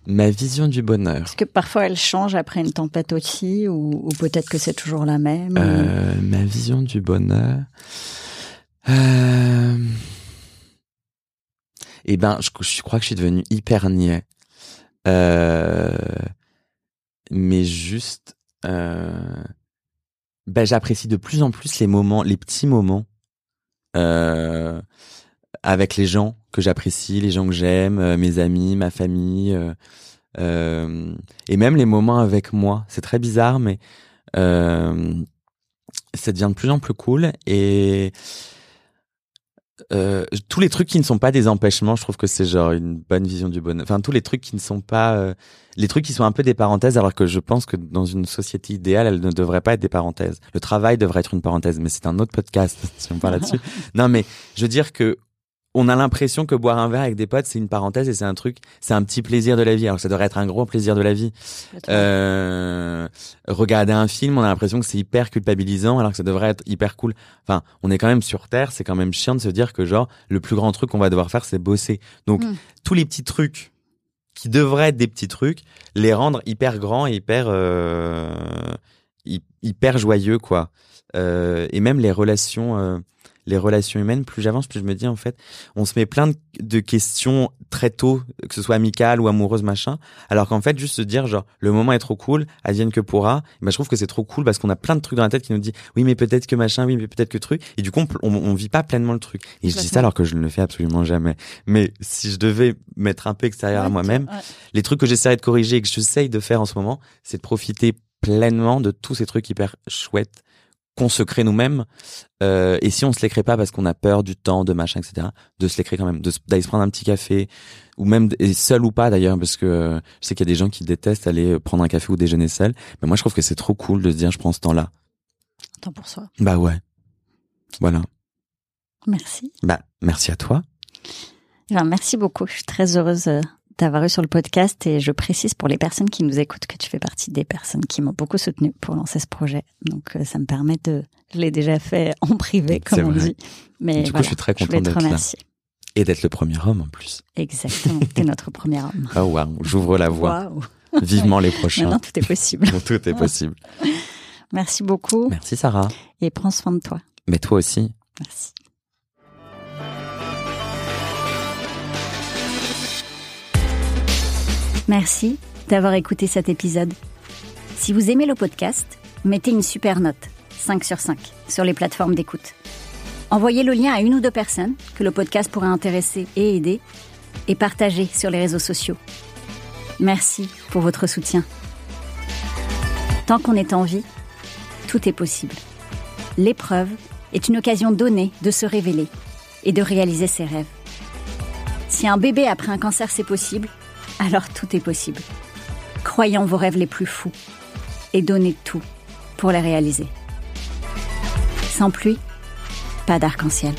ma vision du bonheur. Parce que parfois elle change après une tempête aussi, ou, ou peut-être que c'est toujours la même. ou- Euh, ma vision du bonheur. Euh... Eh ben, je, je crois que je suis devenu hyper niais. Euh... Mais juste, euh... ben, j'apprécie de plus en plus les moments, les petits moments euh... avec les gens que j'apprécie, les gens que j'aime, mes amis, ma famille, euh, et même les moments avec moi. C'est très bizarre, mais euh, ça devient de plus en plus cool et euh, tous les trucs qui ne sont pas des empêchements, je trouve que c'est genre une bonne vision du bonheur. Enfin, tous les trucs qui ne sont pas, euh, les trucs qui sont un peu des parenthèses, alors que je pense que dans une société idéale, elles ne devraient pas être des parenthèses. Le travail devrait être une parenthèse, mais c'est un autre podcast si on parle là-dessus. Non, mais je veux dire que on a l'impression que boire un verre avec des potes, c'est une parenthèse et c'est un truc, c'est un petit plaisir de la vie. Alors que ça devrait être un gros plaisir de la vie. Euh, regarder un film, on a l'impression que c'est hyper culpabilisant alors que ça devrait être hyper cool. Enfin, on est quand même sur Terre, c'est quand même chiant de se dire que genre le plus grand truc qu'on va devoir faire, c'est bosser. Donc Mm. tous les petits trucs qui devraient être des petits trucs, les rendre hyper grands et hyper euh, hy- hyper joyeux quoi. Euh, et même les relations euh, les relations humaines, plus j'avance, plus je me dis en fait, on se met plein de, de questions très tôt, que ce soit amicales ou amoureuses, machin, alors qu'en fait, juste se dire genre, le moment est trop cool, advienne que pourra, ben, je trouve que c'est trop cool parce qu'on a plein de trucs dans la tête qui nous dit, oui, mais peut-être que machin, oui, mais peut-être que truc, et du coup, on, on, vit pas pleinement le truc. Et je dis ça alors que je ne le fais absolument jamais. Mais si je devais mettre un peu extérieur à moi-même, ouais. les trucs que j'essaierai de corriger et que j'essaye de faire en ce moment, c'est de profiter pleinement de tous ces trucs hyper chouettes qu'on se crée nous-mêmes. Euh, et si on se les crée pas parce qu'on a peur du temps, de machin, etc., de se les créer quand même, d'aller se prendre un petit café, ou même et seul ou pas d'ailleurs, parce que euh, je sais qu'il y a des gens qui détestent aller prendre un café ou déjeuner seul. Mais moi, je trouve que c'est trop cool de se dire, je prends ce temps-là. Temps pour soi. Bah ouais. Voilà. Merci. Bah merci à toi. Alors, merci beaucoup. Je suis très heureuse euh, d'avoir eu sur le podcast et je précise pour les personnes qui nous écoutent que tu fais partie des personnes qui m'ont beaucoup soutenu pour lancer ce projet. Donc, euh, ça me permet de, je l'ai déjà fait en privé, comme on vrai. dit. Mais Du coup, je suis très content d'être là. remercier. Et d'être le premier homme en plus. Exactement. T'es notre premier homme. Oh waouh, j'ouvre la voie. Vivement les prochains. Maintenant, tout est possible. Tout est possible. Merci beaucoup Merci Sarah. et prends soin de toi. Mais toi aussi. Merci. Merci d'avoir écouté cet épisode. Si vous aimez le podcast, mettez une super note, 5 sur 5, sur les plateformes d'écoute. Envoyez le lien à une ou deux personnes que le podcast pourrait intéresser et aider, et partagez sur les réseaux sociaux. Merci pour votre soutien. Tant qu'on est en vie, tout est possible. L'épreuve est une occasion donnée de se révéler et de réaliser ses rêves. Si un bébé après un cancer c'est possible, alors tout est possible. Croyez en vos rêves les plus fous et donnez tout pour les réaliser. Sans pluie, pas d'arc-en-ciel.